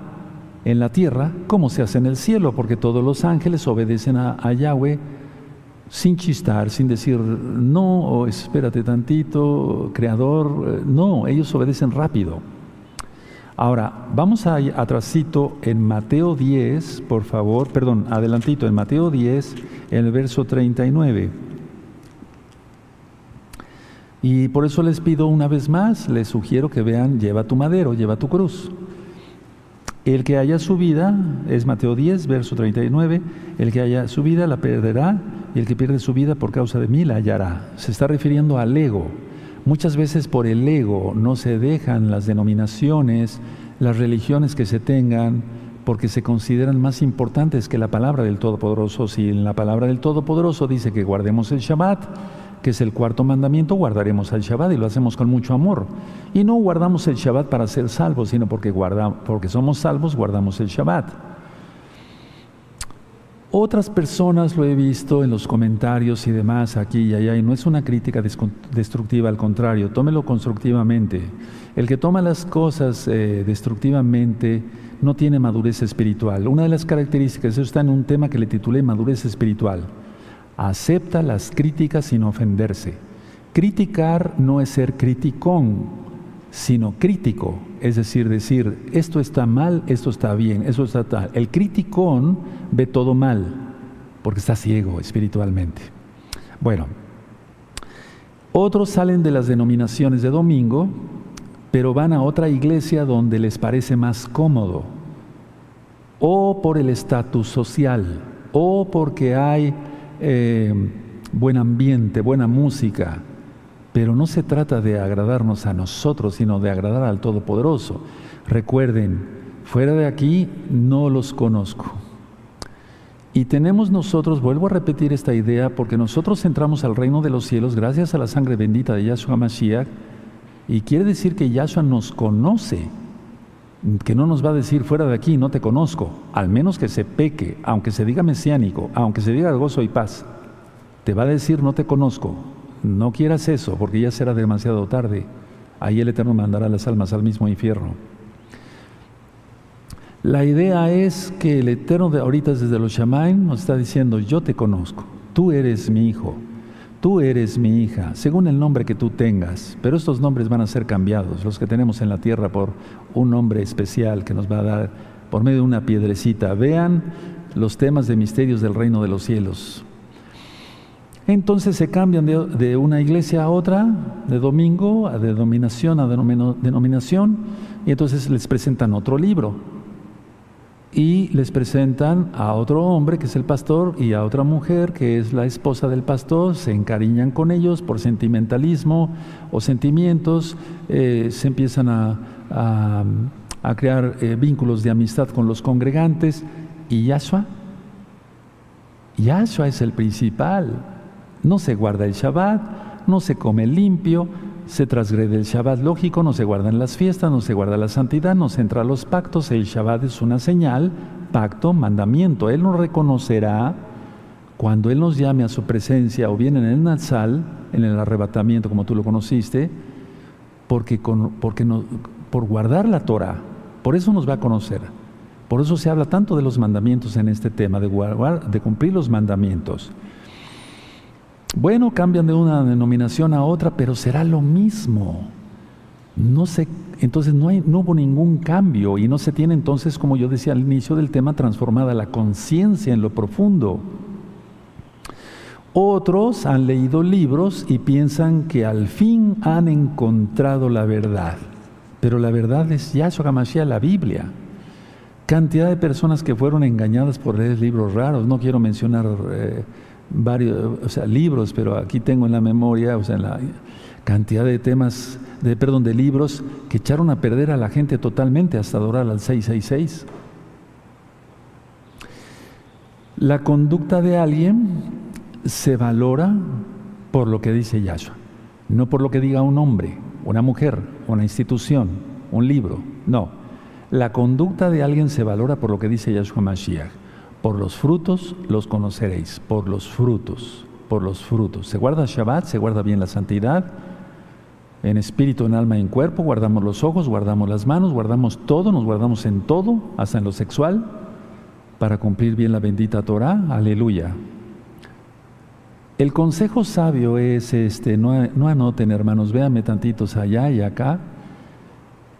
en la tierra como se hace en el cielo, porque todos los ángeles obedecen a, Yahweh sin chistar, sin decir, no, o espérate tantito, creador, eh, no, ellos obedecen rápido. Ahora, vamos a atrasito en Mateo 10, por favor, perdón, adelantito, en Mateo 10, en el verso 39. Y por eso les pido una vez más, les sugiero que vean, lleva tu madero, lleva tu cruz. El que haya su vida, es Mateo 10, verso 39, el que haya su vida la perderá y el que pierde su vida por causa de mí la hallará. Se está refiriendo al ego. Muchas veces por el ego no se dejan las denominaciones, las religiones que se tengan, porque se consideran más importantes que la palabra del Todopoderoso. Si en la palabra del Todopoderoso dice que guardemos el Shabbat, que es el cuarto mandamiento, guardaremos el Shabbat y lo hacemos con mucho amor. Y no guardamos el Shabbat para ser salvos, sino porque, porque somos salvos, guardamos el Shabbat. Otras personas lo he visto en los comentarios y demás aquí y allá, y no es una crítica destructiva, al contrario, tómelo constructivamente. El que toma las cosas eh, destructivamente no tiene madurez espiritual. Una de las características, eso está en un tema que le titulé madurez espiritual, acepta las críticas sin ofenderse. Criticar no es ser criticón, sino crítico, es decir, decir, esto está mal, esto está bien, esto está tal. El criticón ve todo mal, porque está ciego espiritualmente. Bueno, otros salen de las denominaciones de domingo, pero van a otra iglesia donde les parece más cómodo, o por el estatus social, o porque hay eh, buen ambiente, buena música, pero no se trata de agradarnos a nosotros, sino de agradar al Todopoderoso. Recuerden, fuera de aquí no los conozco. Y tenemos nosotros, vuelvo a repetir esta idea, porque nosotros entramos al reino de los cielos gracias a la sangre bendita de Yahshua Mashiach, y quiere decir que Yahshua nos conoce, que no nos va a decir fuera de aquí no te conozco, al menos que se peque, aunque se diga mesiánico, aunque se diga gozo y paz, te va a decir no te conozco, no quieras eso, porque ya será demasiado tarde. Ahí el Eterno mandará las almas al mismo infierno. La idea es que el Eterno de ahorita desde los Shamaim nos está diciendo, yo te conozco, tú eres mi hijo, tú eres mi hija, según el nombre que tú tengas, pero estos nombres van a ser cambiados, los que tenemos en la tierra por un nombre especial que nos va a dar por medio de una piedrecita. Vean los temas de misterios del reino de los cielos. Entonces se cambian de, una iglesia a otra, de domingo a denominación a denominación, y entonces les presentan otro libro. Y les presentan a otro hombre que es el pastor y a otra mujer que es la esposa del pastor, se encariñan con ellos por sentimentalismo o sentimientos, eh, se empiezan a, crear eh, vínculos de amistad con los congregantes. ¿Y Yahshua? Yahshua es el principal. No se guarda el Shabbat, no se come limpio, se transgrede el Shabbat lógico, no se guardan las fiestas, no se guarda la santidad, no se entra a los pactos. El Shabbat es una señal pacto, mandamiento. Él nos reconocerá cuando Él nos llame a su presencia o bien en el Nazal, en el arrebatamiento como tú lo conociste, porque, porque por guardar la Torah, por eso nos va a conocer. Por eso se habla tanto de los mandamientos en este tema, de, guardar, de cumplir los mandamientos. Bueno, cambian de una denominación a otra, pero será lo mismo. No se, entonces no, no hubo ningún cambio y no se tiene entonces, como yo decía al inicio del tema, transformada la conciencia en lo profundo. Otros han leído libros y piensan que al fin han encontrado la verdad. Pero la verdad es Yahshua HaMashiach, la Biblia. Cantidad de personas que fueron engañadas por leer libros raros. No quiero mencionar eh, varios, o sea, libros, pero aquí tengo en la memoria, o sea, la cantidad de temas, de, perdón, de libros que echaron a perder a la gente totalmente hasta adorar al 666. La conducta de alguien se valora por lo que dice Yahshua, no por lo que diga un hombre, una mujer, una institución, un libro. No, la conducta de alguien se valora por lo que dice Yahshua Mashiach. Por los frutos los conoceréis, por los frutos, por los frutos. Se guarda Shabbat, se guarda bien la santidad, en espíritu, en alma y en cuerpo, guardamos los ojos, guardamos las manos, guardamos todo, nos guardamos en todo, hasta en lo sexual, para cumplir bien la bendita Torah. Aleluya. El consejo sabio es este, no, no anoten hermanos, véanme tantitos allá y acá.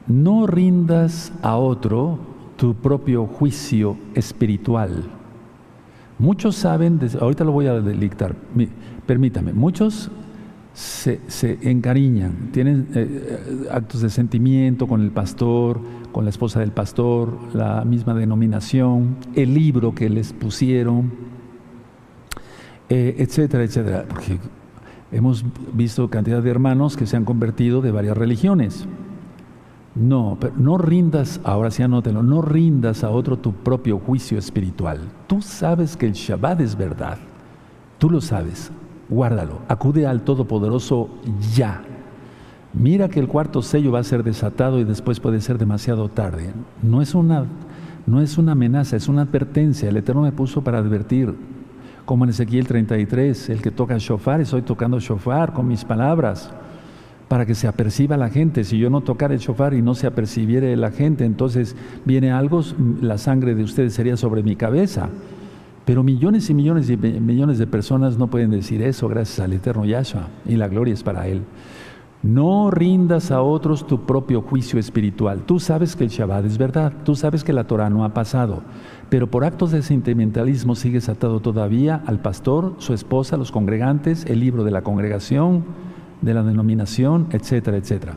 No rindas a otro tu propio juicio espiritual. Muchos saben, ahorita lo voy a delictar, permítame, muchos se, encariñan, tienen eh, eh, actos de sentimiento con el pastor, con la esposa del pastor, la misma denominación, el libro que les pusieron, eh, etcétera, etcétera. Porque hemos visto cantidad de hermanos que se han convertido de varias religiones. No, pero no rindas, ahora sí anótelo, no rindas a otro tu propio juicio espiritual. Tú sabes que el Shabbat es verdad. Tú lo sabes. Guárdalo. Acude al Todopoderoso ya. Mira que el cuarto sello va a ser desatado y después puede ser demasiado tarde. No es una, no es una amenaza, es una advertencia. El Eterno me puso para advertir como en Ezequiel 33, el que toca shofar, estoy tocando shofar con mis palabras, para que se aperciba la gente. Si yo no tocara el shofar y no se apercibiere la gente, entonces viene algo, la sangre de ustedes sería sobre mi cabeza. Pero millones y millones y millones de personas no pueden decir eso gracias al eterno Yahshua, y la gloria es para Él. No rindas a otros tu propio juicio espiritual. Tú sabes que el Shabbat es verdad, tú sabes que la Torah no ha pasado, pero por actos de sentimentalismo sigues atado todavía al pastor, su esposa, los congregantes, el libro de la congregación, de la denominación, etcétera, etcétera.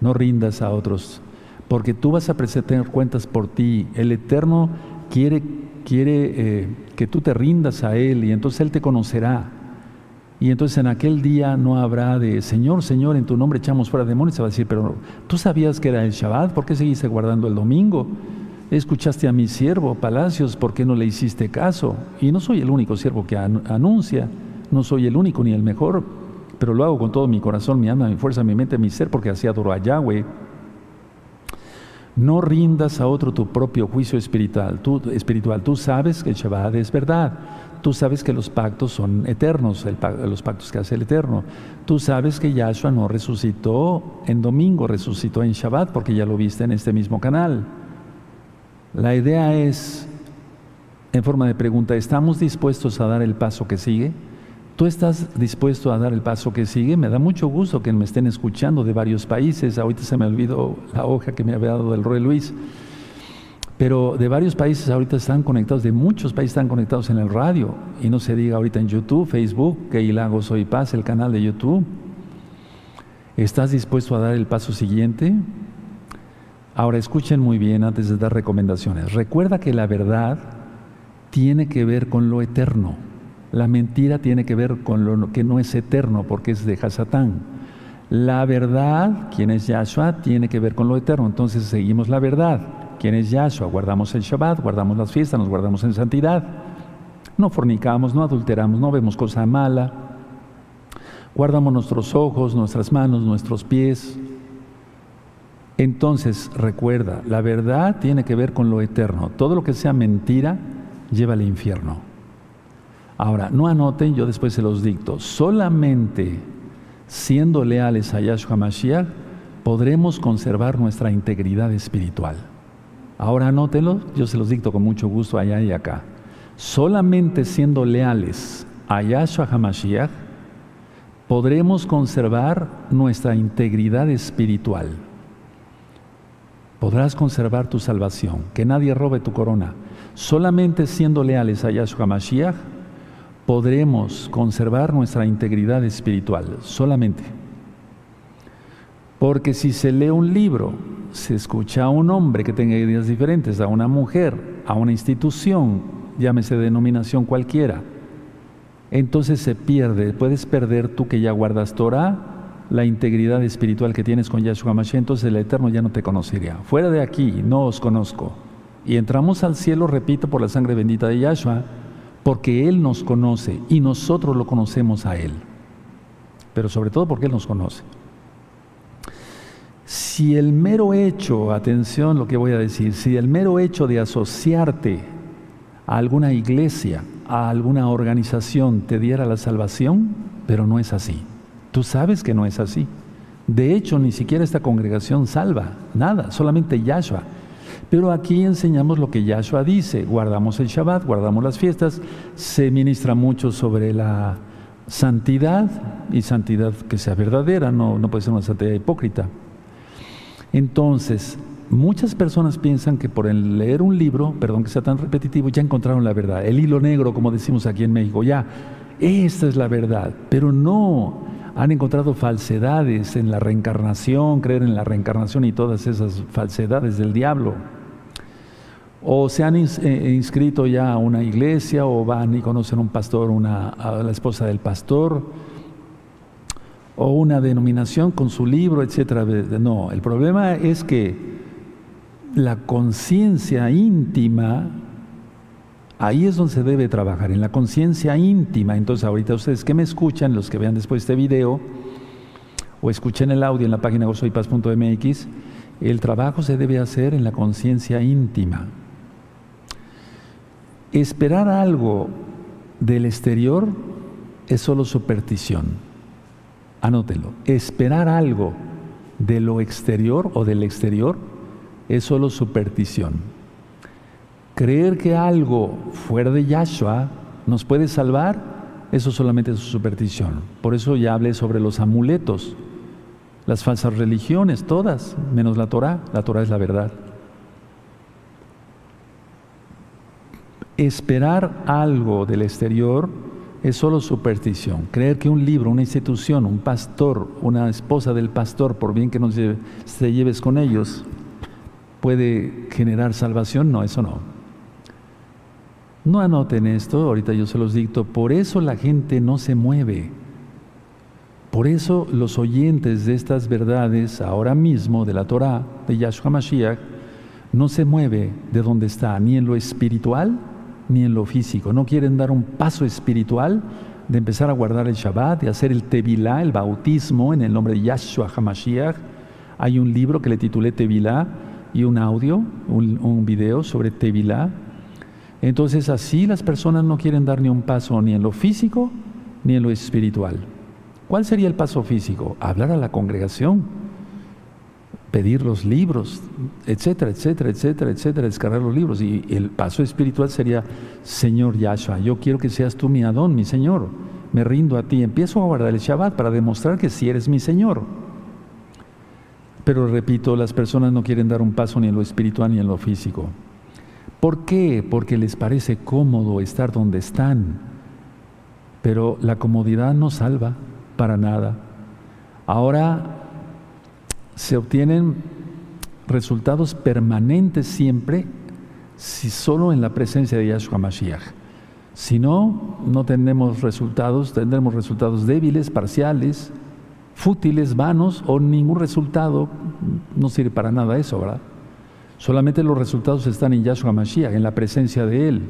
No rindas a otros, porque tú vas a presentar cuentas por ti. El Eterno quiere, quiere eh, que tú te rindas a Él y entonces Él te conocerá. Y entonces en aquel día no habrá de, Señor, Señor, en tu nombre echamos fuera demonios. Se va a decir, pero tú sabías que era el Shabbat, ¿por qué seguiste guardando el domingo? Escuchaste a mi siervo Palacios, ¿por qué no le hiciste caso? Y no soy el único siervo que anuncia, no soy el único ni el mejor, pero lo hago con todo mi corazón, mi alma, mi fuerza, mi mente, mi ser, porque así adoro a Yahweh. No rindas a otro tu propio juicio espiritual. Tú, espiritual. Tú sabes que el Shabbat es verdad. Tú sabes que los pactos son eternos, los pactos que hace el Eterno. Tú sabes que Yahshua no resucitó en domingo, resucitó en Shabbat, porque ya lo viste en este mismo canal. La idea es, en forma de pregunta, ¿estamos dispuestos a dar el paso que sigue? ¿Tú estás dispuesto a dar el paso que sigue? Me da mucho gusto que me estén escuchando de varios países. Ahorita se me olvidó la hoja que me había dado del Rey Luis. Pero de varios países ahorita están conectados, de muchos países están conectados en el radio. Y no se diga ahorita en YouTube, Facebook, que Ilago Soy Paz, el canal de YouTube. ¿Estás dispuesto a dar el paso siguiente? Ahora escuchen muy bien antes de dar recomendaciones. Recuerda que la verdad tiene que ver con lo eterno. La mentira tiene que ver con lo que no es eterno porque es de Hasatán. La verdad, quien es Yahshua, tiene que ver con lo eterno. Entonces seguimos la verdad. ¿Quién es Yahshua? Guardamos el Shabbat, guardamos las fiestas, nos guardamos en santidad. No fornicamos, no adulteramos, no vemos cosa mala. Guardamos nuestros ojos, nuestras manos, nuestros pies. Entonces, recuerda, la verdad tiene que ver con lo eterno. Todo lo que sea mentira lleva al infierno. Ahora, no anoten, yo después se los dicto. Solamente siendo leales a Yahshua Mashiach podremos conservar nuestra integridad espiritual. Ahora anótenlo, yo se los dicto con mucho gusto allá y acá. Solamente siendo leales a Yahshua HaMashiach podremos conservar nuestra integridad espiritual podrás conservar tu salvación, que nadie robe tu corona. Solamente siendo leales a Yahshua Mashiach podremos conservar nuestra integridad espiritual, solamente. Porque si se lee un libro, se escucha a un hombre que tenga ideas diferentes, a una mujer, a una institución, llámese denominación cualquiera, entonces se pierde, puedes perder tú que ya guardas Torah la integridad espiritual que tienes con Yahshua Mashiach, entonces el Eterno ya no te conocería. Fuera de aquí, no os conozco. Y entramos al cielo, repito, por la sangre bendita de Yahshua, porque Él nos conoce y nosotros lo conocemos a Él. Pero sobre todo porque Él nos conoce. Si el mero hecho, atención lo que voy a decir, si el mero hecho de asociarte a alguna iglesia, a alguna organización te diera la salvación, pero no es así. Tú sabes que no es así. De hecho, ni siquiera esta congregación salva, nada, solamente Yahshua. Pero aquí enseñamos lo que Yahshua dice, guardamos el Shabbat, guardamos las fiestas, se ministra mucho sobre la santidad y santidad que sea verdadera, no, no puede ser una santidad hipócrita. Entonces, muchas personas piensan que por el leer un libro, perdón que sea tan repetitivo, ya encontraron la verdad, el hilo negro, como decimos aquí en México, ya, esta es la verdad, pero no, han encontrado falsedades en la reencarnación, creer en la reencarnación y todas esas falsedades del diablo. O se han eh, inscrito ya a una iglesia o van y conocen a un pastor, una, a la esposa del pastor, o una denominación con su libro, etcétera. No, el problema es que la conciencia íntima Ahí es donde se debe trabajar, en la conciencia íntima. Entonces, ahorita ustedes que me escuchan, los que vean después este video, o escuchen el audio en la página gozoypaz.mx, el trabajo se debe hacer en la conciencia íntima. Esperar algo del exterior es solo superstición. Anótelo. Esperar algo de lo exterior o del exterior es solo superstición. Creer que algo fuera de Yahshua nos puede salvar, eso solamente es superstición. Por eso ya hablé sobre los amuletos, las falsas religiones, todas, menos la Torah. La Torah es la verdad. Esperar algo del exterior es solo superstición. Creer que un libro, una institución, un pastor, una esposa del pastor, por bien que no se lleves con ellos, puede generar salvación, no, eso no. No anoten esto, ahorita yo se los dicto, por eso la gente no se mueve. Por eso los oyentes de estas verdades ahora mismo de la Torah, de Yahshua Mashiach, no se mueve de donde está, ni en lo espiritual ni en lo físico. No quieren dar un paso espiritual de empezar a guardar el Shabbat, de hacer el Tevilá, el bautismo en el nombre de Yahshua HaMashiach. Hay un libro que le titulé Tevilá y un audio, un, un video sobre Tevilá entonces así las personas no quieren dar ni un paso ni en lo físico ni en lo espiritual. ¿Cuál sería el paso físico? Hablar a la congregación, pedir los libros, etcétera, etcétera, etcétera, etcétera, descargar los libros. Y el paso espiritual sería, Señor Yahshua, yo quiero que seas tú mi Adón, mi Señor. Me rindo a ti. Empiezo a guardar el Shabbat para demostrar que sí eres mi Señor. Pero repito, las personas no quieren dar un paso ni en lo espiritual ni en lo físico. ¿Por qué? Porque les parece cómodo estar donde están. Pero la comodidad no salva para nada. Ahora se obtienen resultados permanentes siempre si solo en la presencia de Yahshua Mashiach. Si no, no tendremos resultados, tendremos resultados débiles, parciales, fútiles, vanos o ningún resultado. No sirve para nada eso, ¿verdad? Solamente los resultados están en Yahshua Mashiach, en la presencia de Él.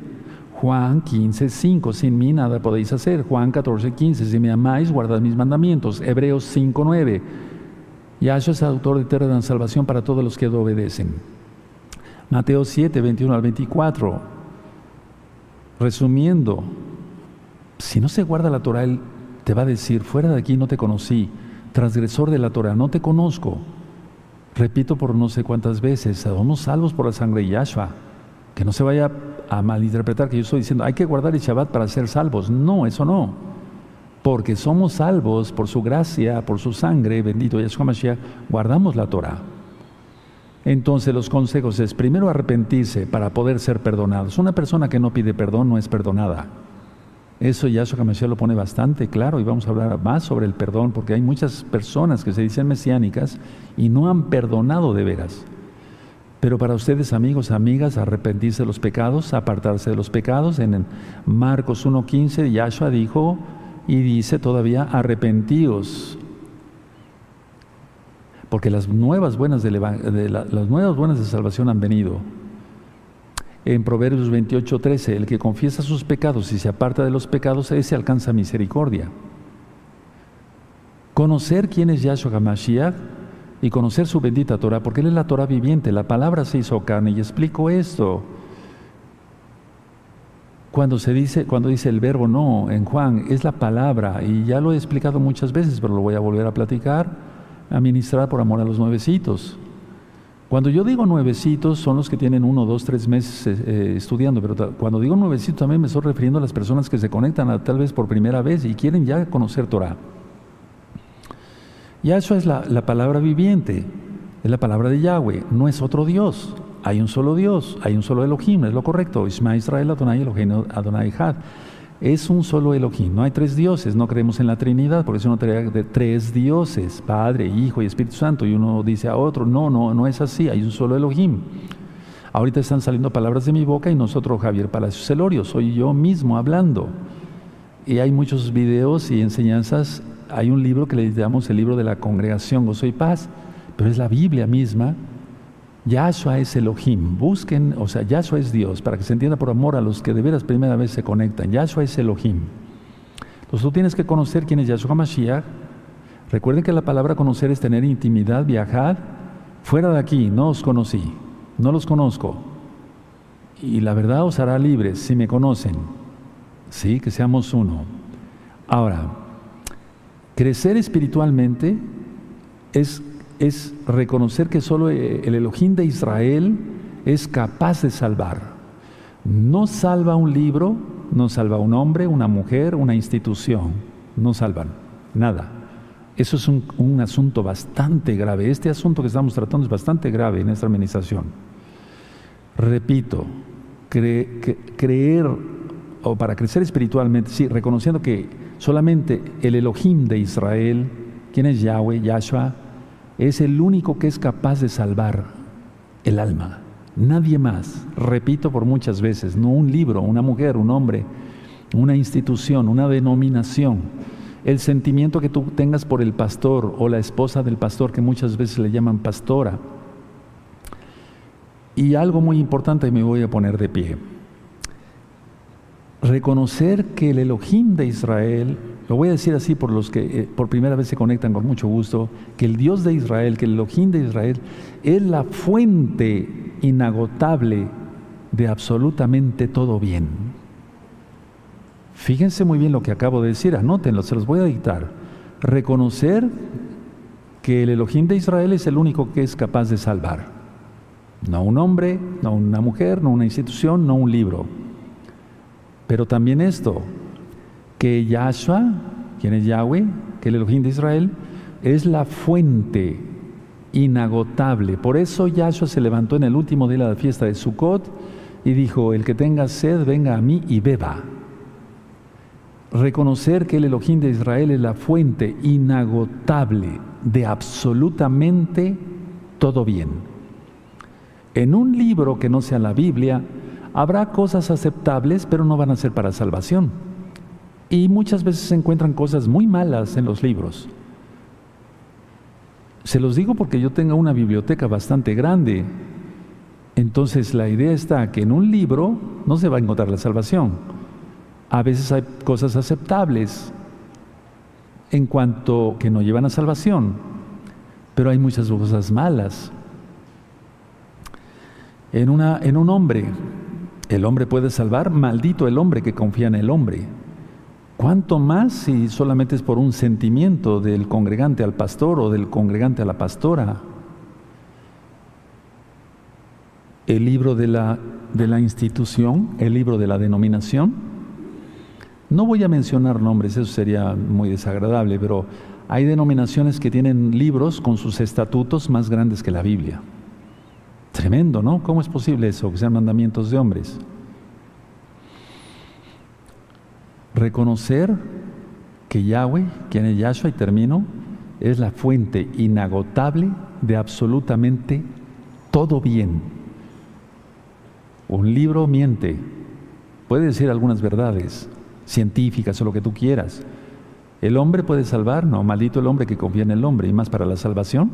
Juan 15, 5, sin mí nada podéis hacer. Juan 14, 15, si me amáis, guardad mis mandamientos. Hebreos 5, 9. Yahshua es autor de eterna salvación para todos los que obedecen. Mateo 7, 21 al 24. Resumiendo, si no se guarda la Torah, Él te va a decir, fuera de aquí no te conocí, transgresor de la Torah, no te conozco. Repito por no sé cuántas veces, somos salvos por la sangre de Yahshua. Que no se vaya a malinterpretar que yo estoy diciendo, hay que guardar el Shabbat para ser salvos. No, eso no. Porque somos salvos por su gracia, por su sangre, bendito Yahshua Mashiach, guardamos la Torah. Entonces los consejos es primero arrepentirse para poder ser perdonados. Una persona que no pide perdón no es perdonada. Eso Yahshua Mashiach lo pone bastante claro y vamos a hablar más sobre el perdón porque hay muchas personas que se dicen mesiánicas y no han perdonado de veras. Pero para ustedes, amigos, amigas, arrepentirse de los pecados, apartarse de los pecados. En Marcos 1.15, Yahshua dijo y dice todavía, arrepentíos. Porque las nuevas buenas de, las nuevas buenas de salvación han venido. En Proverbios 28.13, el que confiesa sus pecados y se aparta de los pecados, ese alcanza misericordia. Conocer quién es Yahshua HaMashiach y conocer su bendita Torah, porque Él es la Torah viviente, la palabra se hizo carne. Y explico esto. Cuando se dice, cuando dice el verbo no, en Juan, es la palabra, y ya lo he explicado muchas veces, pero lo voy a volver a platicar, a ministrar por amor a los nuevecitos. Cuando yo digo nuevecitos, son los que tienen uno, dos, tres meses eh, eh, estudiando, pero cuando digo nuevecitos también me estoy refiriendo a las personas que se conectan tal vez por primera vez y quieren ya conocer Torah. Ya eso es la, palabra viviente, es la palabra de Yahweh, no es otro Dios. Hay un solo Dios, hay un solo Elohim, es lo correcto. Isma Israel Adonai Elohim Adonai Had. Es un solo Elohim, no hay tres dioses, no creemos en la Trinidad, porque eso no trae de tres dioses, Padre, Hijo y Espíritu Santo, y uno dice a otro, no, no, no es así, hay un solo Elohim. Ahorita están saliendo palabras de mi boca y nosotros, Javier Palacios Celorio, soy yo mismo hablando. Y hay muchos videos y enseñanzas hay un libro que le llamamos el libro de la congregación Gozo y Paz, pero es la Biblia misma. Yahshua es Elohim. Busquen, o sea, Yahshua es Dios, para que se entienda por amor a los que de veras primera vez se conectan. Yahshua es Elohim. Entonces tú tienes que conocer quién es Yahshua Mashiach. Recuerden que la palabra conocer es tener intimidad, viajar. Fuera de aquí, no os conocí, no los conozco. Y la verdad os hará libres si me conocen. Sí, que seamos uno. Ahora, Crecer espiritualmente es, es reconocer que solo el Elohim de Israel es capaz de salvar. No salva un libro, no salva un hombre, una mujer, una institución. No salvan nada. Eso es un, asunto bastante grave. Este asunto que estamos tratando es bastante grave en esta administración. Repito, creer o para crecer espiritualmente, sí, reconociendo que Solamente el Elohim de Israel, quien es Yahweh, Yahshua, es el único que es capaz de salvar el alma. Nadie más, repito por muchas veces, no un libro, una mujer, un hombre, una institución, una denominación. El sentimiento que tú tengas por el pastor o la esposa del pastor, que muchas veces le llaman pastora. Y algo muy importante, me voy a poner de pie reconocer que el Elohim de Israel, lo voy a decir así por los que eh, por primera vez se conectan con mucho gusto, que el Dios de Israel, que el Elohim de Israel es la fuente inagotable de absolutamente todo bien. Fíjense muy bien lo que acabo de decir, anótenlo, se los voy a dictar. Reconocer que el Elohim de Israel es el único que es capaz de salvar. No un hombre, no una mujer, no una institución, no un libro pero también esto, que Yahshua, quien es Yahweh, que el Elohim de Israel, es la fuente inagotable. Por eso Yahshua se levantó en el último día de la fiesta de Sukkot y dijo, el que tenga sed, venga a mí y beba. Reconocer que el Elohim de Israel es la fuente inagotable de absolutamente todo bien. En un libro que no sea la Biblia, Habrá cosas aceptables, pero no van a ser para salvación. Y muchas veces se encuentran cosas muy malas en los libros. Se los digo porque yo tengo una biblioteca bastante grande. Entonces la idea está que en un libro no se va a encontrar la salvación. A veces hay cosas aceptables en cuanto que no llevan a salvación. pero hay muchas cosas malas. En, una, en un hombre, el hombre puede salvar, maldito el hombre que confía en el hombre. ¿Cuánto más si solamente es por un sentimiento del congregante al pastor o del congregante a la pastora? El libro de la, de la institución, el libro de la denominación. No voy a mencionar nombres, eso sería muy desagradable, pero hay denominaciones que tienen libros con sus estatutos más grandes que la Biblia. Tremendo, ¿no? ¿Cómo es posible eso? Que sean mandamientos de hombres. Reconocer que Yahweh, quien es Yahshua, y termino, es la fuente inagotable de absolutamente todo bien. Un libro miente, puede decir algunas verdades científicas o lo que tú quieras. ¿El hombre puede salvar? No, maldito el hombre que confía en el hombre y más para la salvación.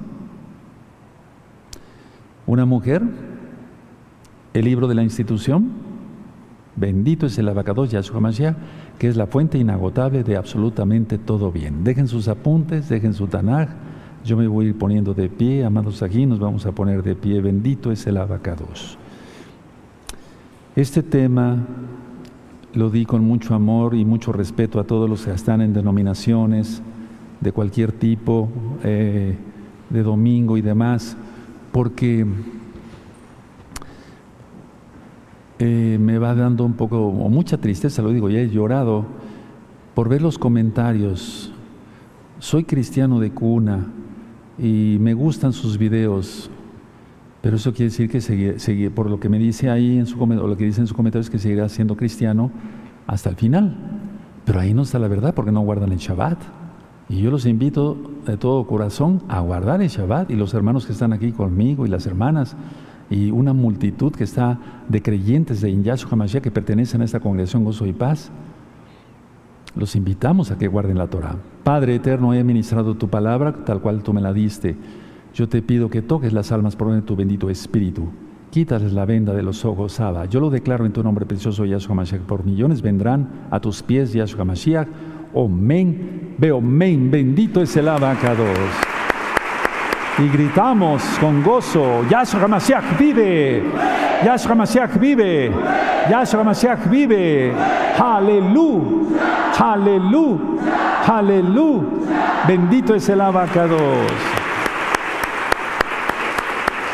Una mujer, el libro de la institución, bendito es el abacados Yahshua Mashiach, que es la fuente inagotable de absolutamente todo bien. Dejen sus apuntes, dejen su Tanaj. Yo me voy a ir poniendo de pie, amados aquí, nos vamos a poner de pie. Bendito es el abacados. Este tema lo di con mucho amor y mucho respeto a todos los que están en denominaciones de cualquier tipo, eh, de domingo y demás porque eh, me va dando un poco, o mucha tristeza, lo digo, ya he llorado por ver los comentarios. Soy cristiano de cuna y me gustan sus videos, pero eso quiere decir que por lo que me dice ahí en su o lo que dice en su que seguirá siendo cristiano hasta el final. Pero ahí no está la verdad porque no guardan el Shabbat. Y yo los invito de todo corazón a guardar el Shabbat y los hermanos que están aquí conmigo y las hermanas y una multitud que está de creyentes de Inyashu Hamashiach que pertenecen a esta congregación Gozo y Paz. Los invitamos a que guarden la Torah. Padre eterno, he ministrado tu palabra tal cual tú me la diste. Yo te pido que toques las almas por de tu bendito Espíritu. Quítales la venda de los ojos, Abba. Yo lo declaro en tu nombre precioso, Yahshua Hamashiach. Por millones vendrán a tus pies, Yahshua Hamashiach Omen, veo men, bendito es el abacados. Y gritamos con gozo, Yahshua Mashiach vive, Yahshua Mashiach vive, Yahshua Mashiach vive, aleluya, aleluya, aleluya, bendito es el abacados.